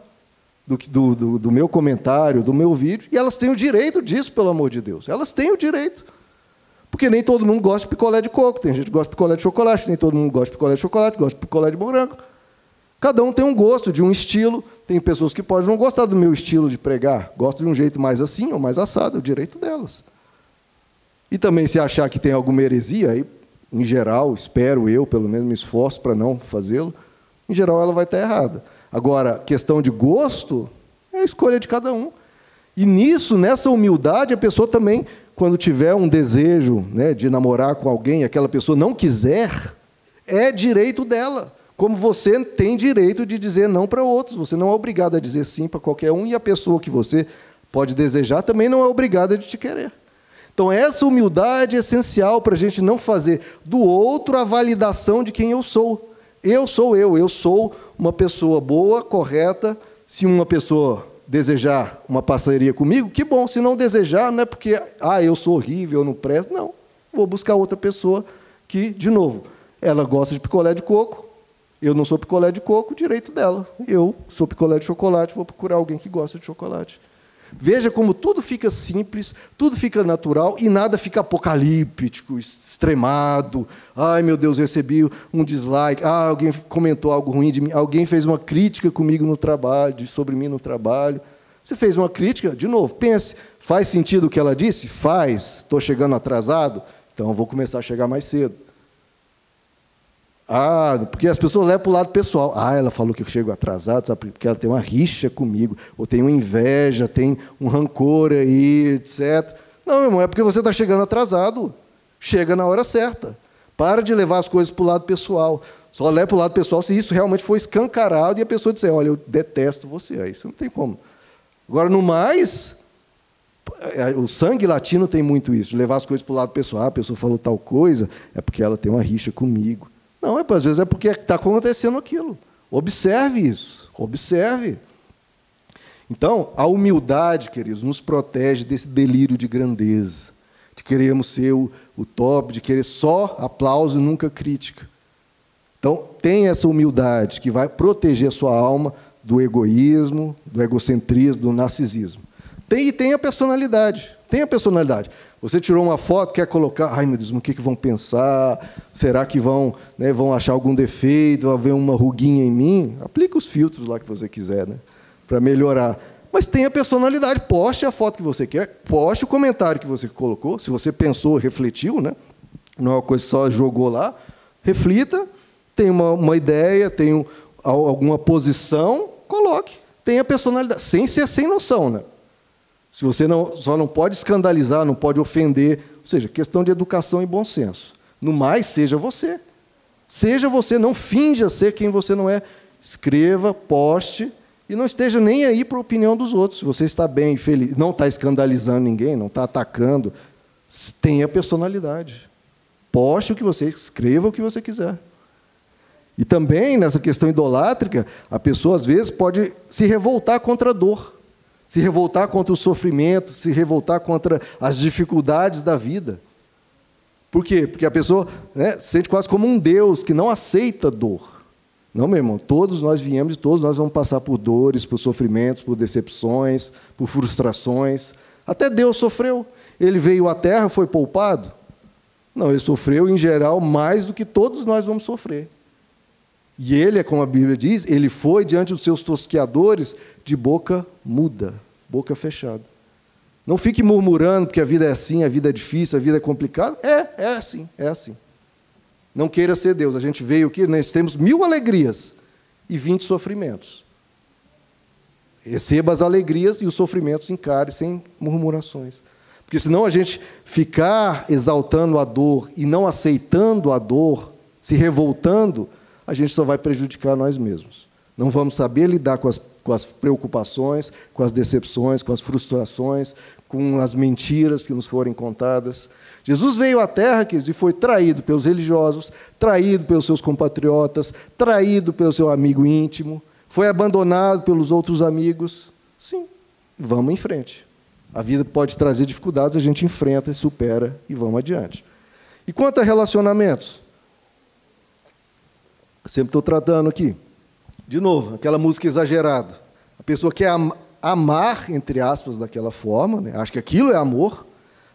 do, do, do, meu comentário, do meu vídeo, e elas têm o direito disso, pelo amor de Deus. Elas têm o direito. Porque nem todo mundo gosta de picolé de coco, tem gente que gosta de picolé de chocolate, nem todo mundo gosta de picolé de chocolate, gosta de picolé de morango. Cada um tem um gosto, de um estilo. Tem pessoas que podem não gostar do meu estilo de pregar, gostam de um jeito mais assim ou mais assado, é o direito delas. E também se achar que tem alguma heresia, aí, em geral, espero eu, pelo menos me esforço para não fazê-lo, em geral ela vai estar errada. Agora, questão de gosto, é a escolha de cada um. E nisso, nessa humildade, a pessoa também quando tiver um desejo né, de namorar com alguém e aquela pessoa não quiser, é direito dela. Como você tem direito de dizer não para outros. Você não é obrigado a dizer sim para qualquer um, e a pessoa que você pode desejar também não é obrigada de te querer. Então, essa humildade é essencial para a gente não fazer do outro a validação de quem eu sou. Eu sou eu, eu sou uma pessoa boa, correta. Se uma pessoa desejar uma parceria comigo, que bom. Se não desejar, não é porque, ah, eu sou horrível, eu não presto. Não. Vou buscar outra pessoa que, de novo, ela gosta de picolé de coco, eu não sou picolé de coco, direito dela. Eu sou picolé de chocolate, vou procurar alguém que gosta de chocolate. Veja como tudo fica simples, tudo fica natural e nada fica apocalíptico, extremado. Ai, meu Deus, recebi um dislike. Ah, alguém comentou algo ruim de mim. Alguém fez uma crítica comigo no trabalho, sobre mim no trabalho. Você fez uma crítica, de novo, pense, faz sentido o que ela disse? Faz. Estou chegando atrasado? Então vou começar a chegar mais cedo. Ah, porque as pessoas levam para o lado pessoal. Ah, ela falou que eu chego atrasado, sabe? Porque ela tem uma rixa comigo, ou tem uma inveja, tem um rancor aí, etc. Não, meu irmão, é porque você está chegando atrasado. Chega na hora certa. Para de levar as coisas para o lado pessoal. Só leva para o lado pessoal se isso realmente for escancarado e a pessoa disser, olha, eu detesto você. Aí isso não tem como. Agora, no mais, é, o sangue latino tem muito isso, de levar as coisas para o lado pessoal. Ah, a pessoa falou tal coisa, é porque ela tem uma rixa comigo. Não, é, às vezes é porque está acontecendo aquilo. Observe isso. Observe. Então, a humildade, queridos, nos protege desse delírio de grandeza, de queremos ser o, o top, de querer só aplauso e nunca crítica. Então, tem essa humildade que vai proteger a sua alma do egoísmo, do egocentrismo, do narcisismo. Tem, e tem a personalidade. Tem a personalidade. Você tirou uma foto, quer colocar, ai meu Deus, o que, que vão pensar? Será que vão, né, vão achar algum defeito, vai ver uma ruguinha em mim? Aplica os filtros lá que você quiser, né, para melhorar. Mas tenha personalidade, poste a foto que você quer, poste o comentário que você colocou, se você pensou, refletiu, né? não é uma coisa que só jogou lá, reflita, tem uma, uma ideia, tem um, alguma posição, coloque. Tenha personalidade, sem ser sem noção, né? Se você não, só não pode escandalizar, não pode ofender, ou seja, questão de educação e bom senso. No mais, seja você. Seja você, não finja ser quem você não é. Escreva, poste e não esteja nem aí para a opinião dos outros. Se você está bem, feliz, não está escandalizando ninguém, não está atacando, tenha personalidade. Poste o que você, escreva o que você quiser. E também, nessa questão idolátrica, a pessoa às vezes pode se revoltar contra a dor se revoltar contra o sofrimento, se revoltar contra as dificuldades da vida. Por quê? Porque a pessoa né, se sente quase como um Deus que não aceita dor. Não, meu irmão, todos nós viemos e todos nós vamos passar por dores, por sofrimentos, por decepções, por frustrações. Até Deus sofreu. Ele veio à terra, foi poupado? Não, ele sofreu em geral mais do que todos nós vamos sofrer. E ele, é como a Bíblia diz, ele foi diante dos seus tosqueadores de boca muda, boca fechada. Não fique murmurando porque a vida é assim, a vida é difícil, a vida é complicada. É, é assim, é assim. Não queira ser Deus. A gente veio aqui, nós temos mil alegrias e vinte sofrimentos. Receba as alegrias e os sofrimentos encare sem murmurações. Porque senão a gente ficar exaltando a dor e não aceitando a dor, se revoltando, a gente só vai prejudicar nós mesmos. Não vamos saber lidar com as, com as preocupações, com as decepções, com as frustrações, com as mentiras que nos forem contadas. Jesus veio à terra e foi traído pelos religiosos, traído pelos seus compatriotas, traído pelo seu amigo íntimo, foi abandonado pelos outros amigos. Sim, vamos em frente. A vida pode trazer dificuldades, a gente enfrenta, supera e vamos adiante. E quanto a relacionamentos? Sempre estou tratando aqui. De novo, aquela música exagerada. A pessoa quer amar, entre aspas, daquela forma, né? acha que aquilo é amor,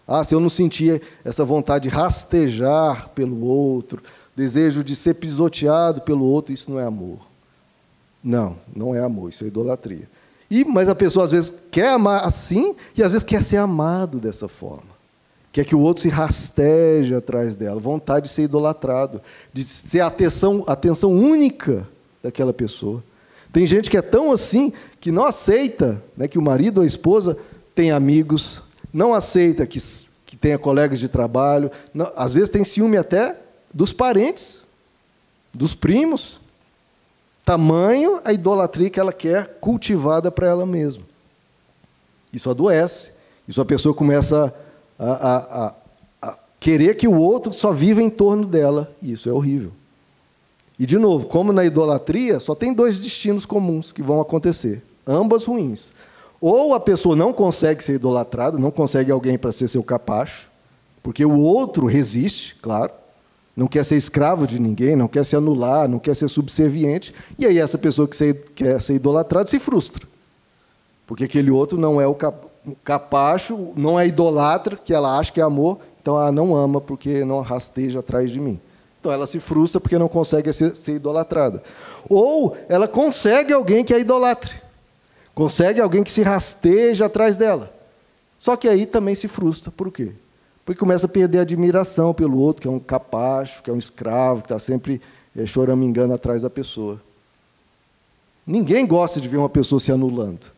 ah, se eu não sentia essa vontade de rastejar pelo outro, desejo de ser pisoteado pelo outro, isso não é amor. Não, não é amor, isso é idolatria. E, mas a pessoa às vezes quer amar assim e às vezes quer ser amado dessa forma. Quer que o outro se rasteje atrás dela, vontade de ser idolatrado, de ser a atenção, atenção única daquela pessoa. Tem gente que é tão assim que não aceita né, que o marido ou a esposa tem amigos, não aceita que, que tenha colegas de trabalho, não, às vezes tem ciúme até dos parentes, dos primos. Tamanho a idolatria que ela quer cultivada para ela mesma. Isso adoece. Isso a pessoa começa a, a, a, a querer que o outro só viva em torno dela. Isso é horrível. E, de novo, como na idolatria, só tem dois destinos comuns que vão acontecer, ambas ruins. Ou a pessoa não consegue ser idolatrada, não consegue alguém para ser seu capacho, porque o outro resiste, claro, não quer ser escravo de ninguém, não quer se anular, não quer ser subserviente, e aí essa pessoa que quer ser idolatrada se frustra. Porque aquele outro não é o capacho, não é idolatra, que ela acha que é amor, então ela não ama porque não rasteja atrás de mim. Então ela se frustra porque não consegue ser, ser idolatrada. Ou ela consegue alguém que é idolatre. Consegue alguém que se rasteja atrás dela. Só que aí também se frustra. Por quê? Porque começa a perder a admiração pelo outro, que é um capacho, que é um escravo, que está sempre é, choramingando atrás da pessoa. Ninguém gosta de ver uma pessoa se anulando,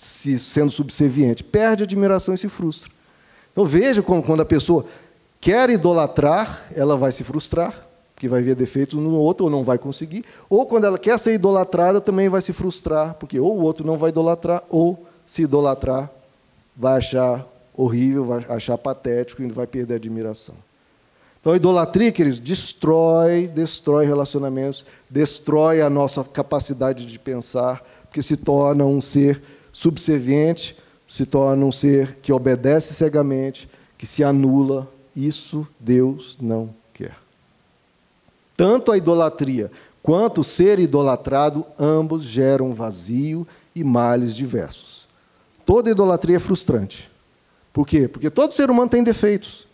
se sendo subserviente. Perde a admiração e se frustra. Então veja como quando a pessoa quer idolatrar, ela vai se frustrar que vai ver defeitos no outro ou não vai conseguir, ou quando ela quer ser idolatrada também vai se frustrar, porque ou o outro não vai idolatrar, ou se idolatrar, vai achar horrível, vai achar patético e vai perder a admiração. Então a idolatria, queridos, destrói, destrói relacionamentos, destrói a nossa capacidade de pensar, porque se torna um ser subserviente, se torna um ser que obedece cegamente, que se anula. Isso Deus não tanto a idolatria quanto o ser idolatrado, ambos geram vazio e males diversos. Toda idolatria é frustrante. Por quê? Porque todo ser humano tem defeitos.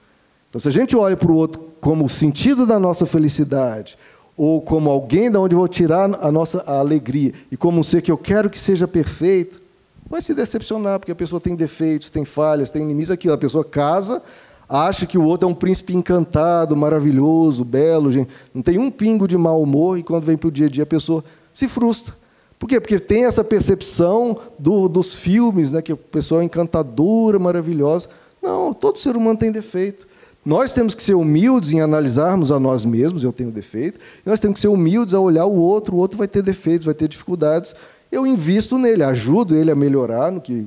Então, se a gente olha para o outro como o sentido da nossa felicidade, ou como alguém da onde vou tirar a nossa alegria, e como um ser que eu quero que seja perfeito, vai se decepcionar, porque a pessoa tem defeitos, tem falhas, tem limites. Aquilo, a pessoa casa, acha que o outro é um príncipe encantado, maravilhoso, belo, gente. não tem um pingo de mau humor, e quando vem para o dia a dia a pessoa se frustra. Por quê? Porque tem essa percepção do, dos filmes, né, que a pessoa é encantadora, maravilhosa. Não, todo ser humano tem defeito. Nós temos que ser humildes em analisarmos a nós mesmos, eu tenho defeito, nós temos que ser humildes a olhar o outro, o outro vai ter defeitos, vai ter dificuldades. Eu invisto nele, ajudo ele a melhorar no que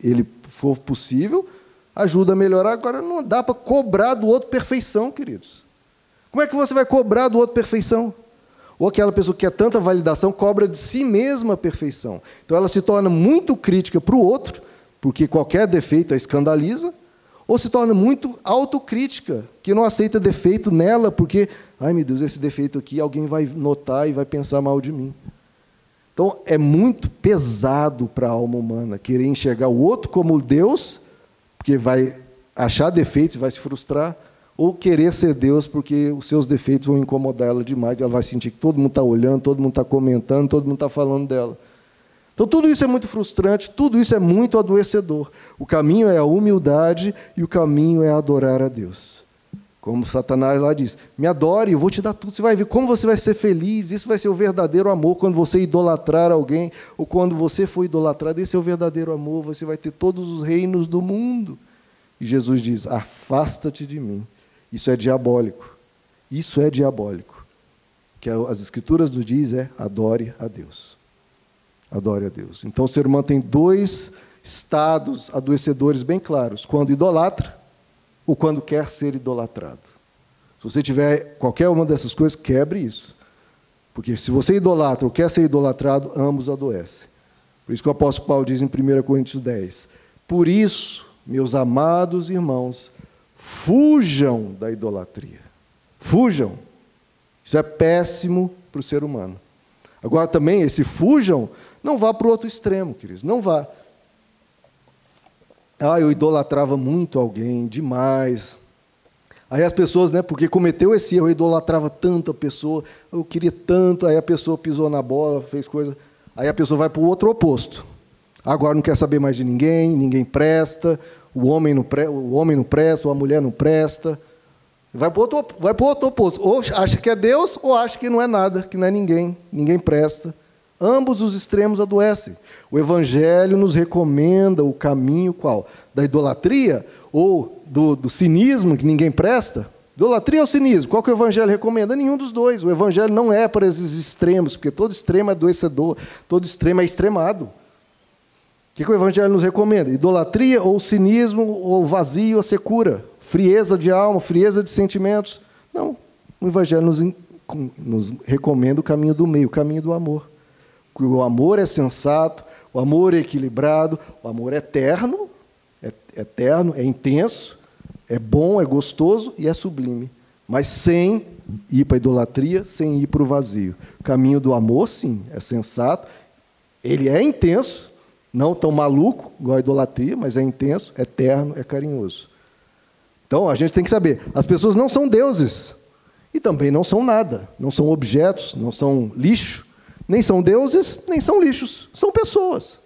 ele for possível, ajuda a melhorar. Agora, não dá para cobrar do outro perfeição, queridos. Como é que você vai cobrar do outro perfeição? Ou aquela pessoa que quer tanta validação cobra de si mesma a perfeição. Então ela se torna muito crítica para o outro, porque qualquer defeito a escandaliza, Ou se torna muito autocrítica, que não aceita defeito nela, porque, ai meu Deus, esse defeito aqui alguém vai notar e vai pensar mal de mim. Então, é muito pesado para a alma humana querer enxergar o outro como Deus, porque vai achar defeitos e vai se frustrar, ou querer ser Deus porque os seus defeitos vão incomodar ela demais, ela vai sentir que todo mundo está olhando, todo mundo está comentando, todo mundo está falando dela. Então, tudo isso é muito frustrante, tudo isso é muito adoecedor. O caminho é a humildade e o caminho é adorar a Deus. Como Satanás lá diz: me adore, eu vou te dar tudo. Você vai ver como você vai ser feliz. Isso vai ser o verdadeiro amor quando você idolatrar alguém, ou quando você for idolatrado. Esse é o verdadeiro amor. Você vai ter todos os reinos do mundo. E Jesus diz: afasta-te de mim. Isso é diabólico. Isso é diabólico. Que as Escrituras nos diz é adore a Deus. Adore a Deus. Então o ser humano tem dois estados adoecedores bem claros: quando idolatra ou quando quer ser idolatrado. Se você tiver qualquer uma dessas coisas, quebre isso. Porque se você idolatra ou quer ser idolatrado, ambos adoecem. Por isso que o apóstolo Paulo diz em 1 Coríntios 10: Por isso, meus amados irmãos, fujam da idolatria. Fujam. Isso é péssimo para o ser humano. Agora também, esse fujam não vá para o outro extremo, queridos, não vá. Ah, eu idolatrava muito alguém, demais. Aí as pessoas, né, porque cometeu esse erro, eu idolatrava tanto a pessoa, eu queria tanto, aí a pessoa pisou na bola, fez coisa. Aí a pessoa vai para o outro oposto. Agora não quer saber mais de ninguém, ninguém presta, o homem não, pre, o homem não presta, ou a mulher não presta. Vai para o outro, vai para o outro oposto. Ou acha que é Deus, ou acha que não é nada, que não é ninguém, ninguém presta. Ambos os extremos adoecem. O Evangelho nos recomenda o caminho qual? Da idolatria ou do, do cinismo, que ninguém presta? Idolatria ou cinismo? Qual que o Evangelho recomenda? Nenhum dos dois. O Evangelho não é para esses extremos, porque todo extremo é adoecedor, todo extremo é extremado. O que, que o Evangelho nos recomenda? Idolatria ou cinismo, ou vazio, ou secura? Frieza de alma, frieza de sentimentos? Não. O Evangelho nos, nos recomenda o caminho do meio, o caminho do amor que o amor é sensato, o amor é equilibrado, o amor é eterno, é eterno, é intenso, é bom, é gostoso e é sublime, mas sem ir para a idolatria, sem ir para o vazio. O caminho do amor, sim, é sensato, ele é intenso, não tão maluco igual a idolatria, mas é intenso, é eterno, é carinhoso. Então a gente tem que saber, as pessoas não são deuses e também não são nada, não são objetos, não são lixo, nem são deuses, nem são lixos, são pessoas.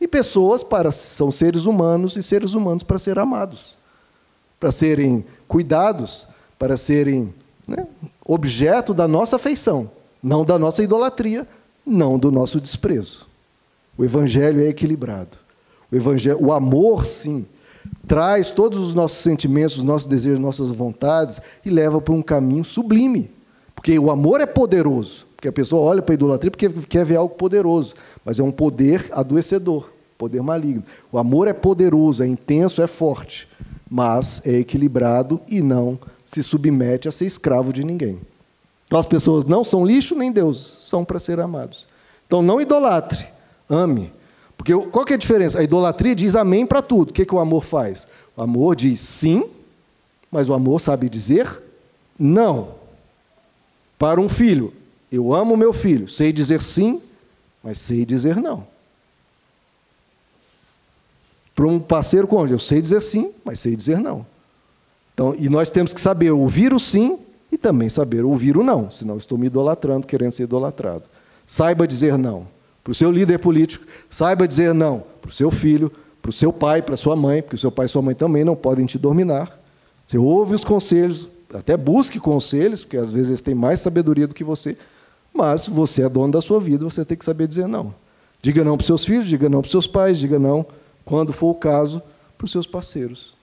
E pessoas para são seres humanos e seres humanos para ser amados, para serem cuidados, para serem né, objeto da nossa afeição, não da nossa idolatria, não do nosso desprezo. O evangelho é equilibrado. O evangelho, o amor, sim, traz todos os nossos sentimentos, os nossos desejos, nossas vontades e leva para um caminho sublime, porque o amor é poderoso. Porque a pessoa olha para a idolatria porque quer ver algo poderoso, mas é um poder adoecedor, poder maligno. O amor é poderoso, é intenso, é forte, mas é equilibrado e não se submete a ser escravo de ninguém. Então, as pessoas não são lixo nem Deus, são para ser amados. Então não idolatre, ame. Porque qual que é a diferença? A idolatria diz amém para tudo. O que, que o amor faz? O amor diz sim, mas o amor sabe dizer não. Para um filho, eu amo meu filho, sei dizer sim, mas sei dizer não. Para um parceiro cônjuge, eu sei dizer sim, mas sei dizer não. Então, e nós temos que saber ouvir o sim e também saber ouvir o não, senão estou me idolatrando, querendo ser idolatrado. Saiba dizer não para o seu líder político, saiba dizer não para o seu filho, para o seu pai, para a sua mãe, porque o seu pai e sua mãe também não podem te dominar. Você ouve os conselhos, até busque conselhos, porque às vezes eles têm mais sabedoria do que você, mas você é dono da sua vida, você tem que saber dizer não. Diga não para os seus filhos, diga não para os seus pais, diga não, quando for o caso, para os seus parceiros.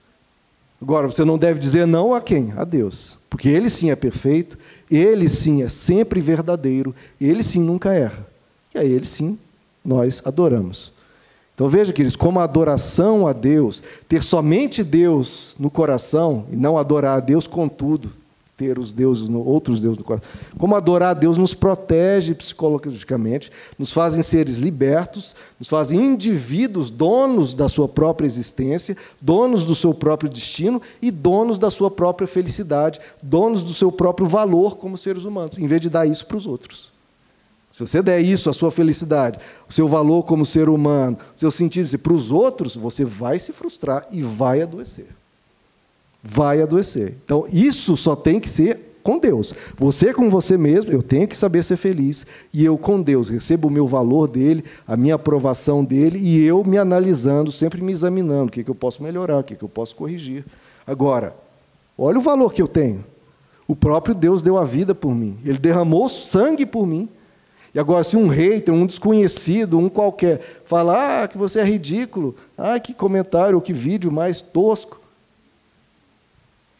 Agora, você não deve dizer não a quem? A Deus. Porque Ele sim é perfeito, Ele sim é sempre verdadeiro, Ele sim nunca erra. E a Ele sim nós adoramos. Então veja, queridos, como a adoração a Deus, ter somente Deus no coração e não adorar a Deus com tudo, ter os deuses, outros deuses no coração. Como adorar a Deus nos protege psicologicamente, nos fazem seres libertos, nos fazem indivíduos donos da sua própria existência, donos do seu próprio destino e donos da sua própria felicidade, donos do seu próprio valor como seres humanos, em vez de dar isso para os outros. Se você der isso, a sua felicidade, o seu valor como ser humano, o seu sentido para os outros, você vai se frustrar e vai adoecer vai adoecer. Então, isso só tem que ser com Deus. Você com você mesmo, eu tenho que saber ser feliz. E eu com Deus, recebo o meu valor dele, a minha aprovação dele, e eu me analisando, sempre me examinando, o que, que eu posso melhorar, o que, que eu posso corrigir. Agora, olha o valor que eu tenho. O próprio Deus deu a vida por mim. Ele derramou sangue por mim. E agora, se um hater, um desconhecido, um qualquer, falar ah, que você é ridículo, ah, que comentário, que vídeo mais tosco,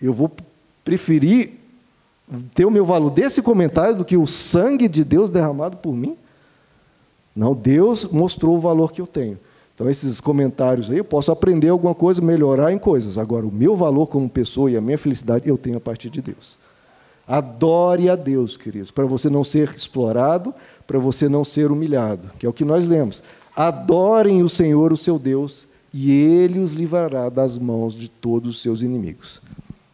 eu vou preferir ter o meu valor desse comentário do que o sangue de Deus derramado por mim? Não, Deus mostrou o valor que eu tenho. Então, esses comentários aí, eu posso aprender alguma coisa, melhorar em coisas. Agora, o meu valor como pessoa e a minha felicidade, eu tenho a partir de Deus. Adore a Deus, queridos, para você não ser explorado, para você não ser humilhado, que é o que nós lemos. Adorem o Senhor, o seu Deus, e Ele os livrará das mãos de todos os seus inimigos.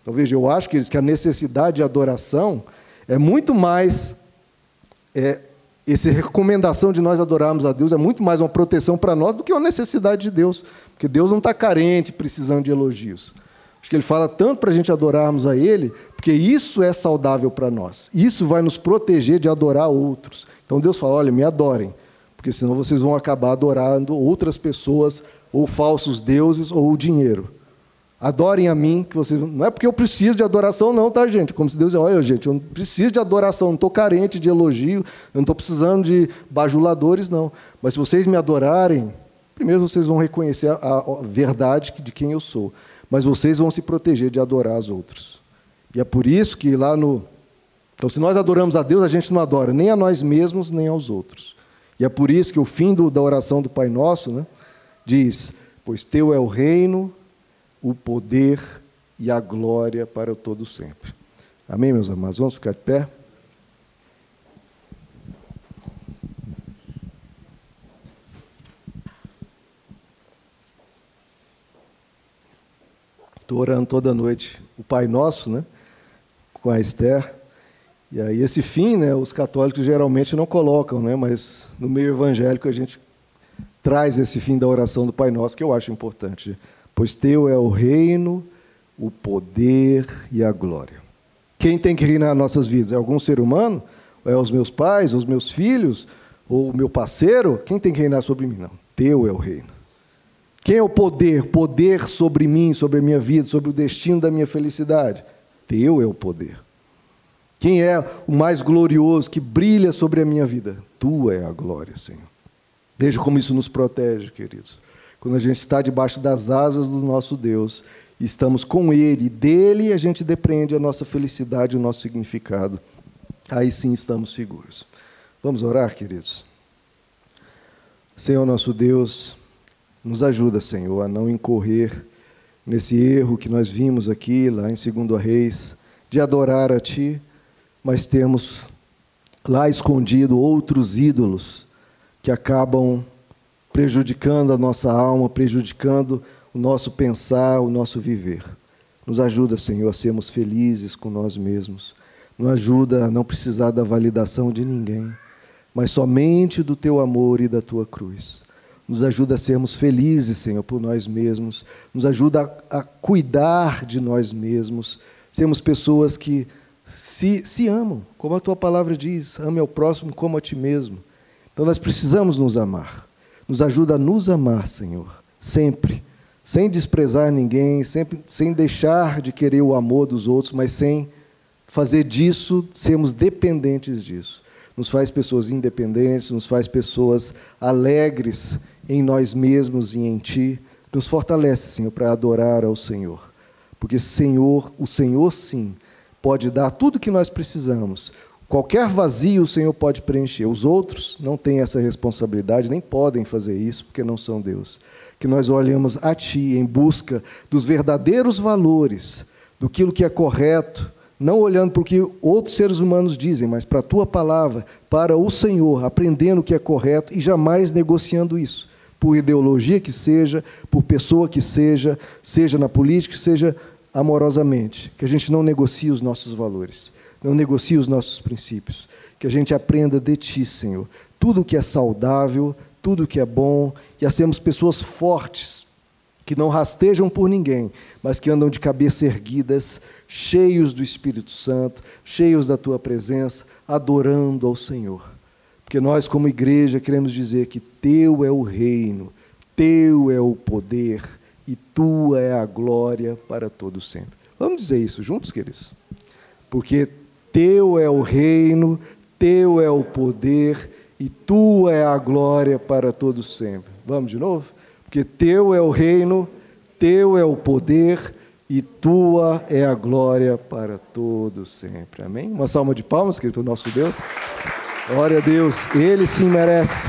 Então, veja, eu acho que, a necessidade de adoração é muito mais. É, essa recomendação de nós adorarmos a Deus é muito mais uma proteção para nós do que uma necessidade de Deus. Porque Deus não está carente, precisando de elogios. Acho que ele fala tanto para a gente adorarmos a Ele, porque isso é saudável para nós. Isso vai nos proteger de adorar outros. Então Deus fala: olha, me adorem, porque senão vocês vão acabar adorando outras pessoas, ou falsos deuses, ou o dinheiro. Adorem a mim, que vocês. Não é porque eu preciso de adoração, não, tá, gente? Como se Deus olha, gente, eu não preciso de adoração, não estou carente de elogio, eu não estou precisando de bajuladores, não. Mas se vocês me adorarem, primeiro vocês vão reconhecer a, a verdade de quem eu sou. Mas vocês vão se proteger de adorar os outros. E é por isso que lá no. Então, se nós adoramos a Deus, a gente não adora nem a nós mesmos, nem aos outros. E é por isso que o fim do, da oração do Pai Nosso né, diz: Pois teu é o reino, o poder e a glória para todo sempre. Amém, meus amados? Vamos ficar de pé? Estou orando toda noite o Pai Nosso, né? Com a Esther. E aí esse fim, né? Os católicos geralmente não colocam, né? Mas no meio evangélico a gente traz esse fim da oração do Pai Nosso que eu acho importante pois teu é o reino, o poder e a glória. Quem tem que reinar nossas vidas? É algum ser humano? É os meus pais, os meus filhos, ou o meu parceiro? Quem tem que reinar sobre mim? Não, teu é o reino. Quem é o poder? Poder sobre mim, sobre a minha vida, sobre o destino da minha felicidade? Teu é o poder. Quem é o mais glorioso que brilha sobre a minha vida? Tu é a glória, Senhor. Veja como isso nos protege, queridos quando a gente está debaixo das asas do nosso Deus, e estamos com Ele, dele a gente depende a nossa felicidade, o nosso significado. Aí sim estamos seguros. Vamos orar, queridos? Senhor nosso Deus, nos ajuda, Senhor, a não incorrer nesse erro que nós vimos aqui, lá em 2 Reis, de adorar a Ti, mas temos lá escondido outros ídolos que acabam prejudicando a nossa alma, prejudicando o nosso pensar, o nosso viver. Nos ajuda, Senhor, a sermos felizes com nós mesmos. Nos ajuda a não precisar da validação de ninguém, mas somente do teu amor e da tua cruz. Nos ajuda a sermos felizes, Senhor, por nós mesmos. Nos ajuda a, a cuidar de nós mesmos. Sermos pessoas que se, se amam, como a tua palavra diz: ame ao próximo como a ti mesmo. Então nós precisamos nos amar. Nos ajuda a nos amar, Senhor, sempre, sem desprezar ninguém, sempre, sem deixar de querer o amor dos outros, mas sem fazer disso, sermos dependentes disso. Nos faz pessoas independentes, nos faz pessoas alegres em nós mesmos e em Ti. Nos fortalece, Senhor, para adorar ao Senhor. Porque, Senhor, o Senhor sim, pode dar tudo o que nós precisamos. Qualquer vazio o Senhor pode preencher. Os outros não têm essa responsabilidade, nem podem fazer isso, porque não são Deus. Que nós olhamos a Ti em busca dos verdadeiros valores, do que é correto, não olhando para o que outros seres humanos dizem, mas para a tua palavra, para o Senhor, aprendendo o que é correto e jamais negociando isso, por ideologia que seja, por pessoa que seja, seja na política, seja amorosamente, que a gente não negocie os nossos valores, não negocie os nossos princípios, que a gente aprenda de Ti, Senhor, tudo que é saudável, tudo que é bom, e a sermos pessoas fortes, que não rastejam por ninguém, mas que andam de cabeça erguidas, cheios do Espírito Santo, cheios da tua presença, adorando ao Senhor. Porque nós, como igreja, queremos dizer que teu é o reino, teu é o poder e tua é a glória para todo sempre. Vamos dizer isso juntos, queridos? Porque teu é o reino, teu é o poder e tua é a glória para todo sempre. Vamos de novo? Porque teu é o reino, teu é o poder e tua é a glória para todo sempre. Amém? Uma salva de palmas, querido, para o nosso Deus. Glória a Deus, ele sim merece.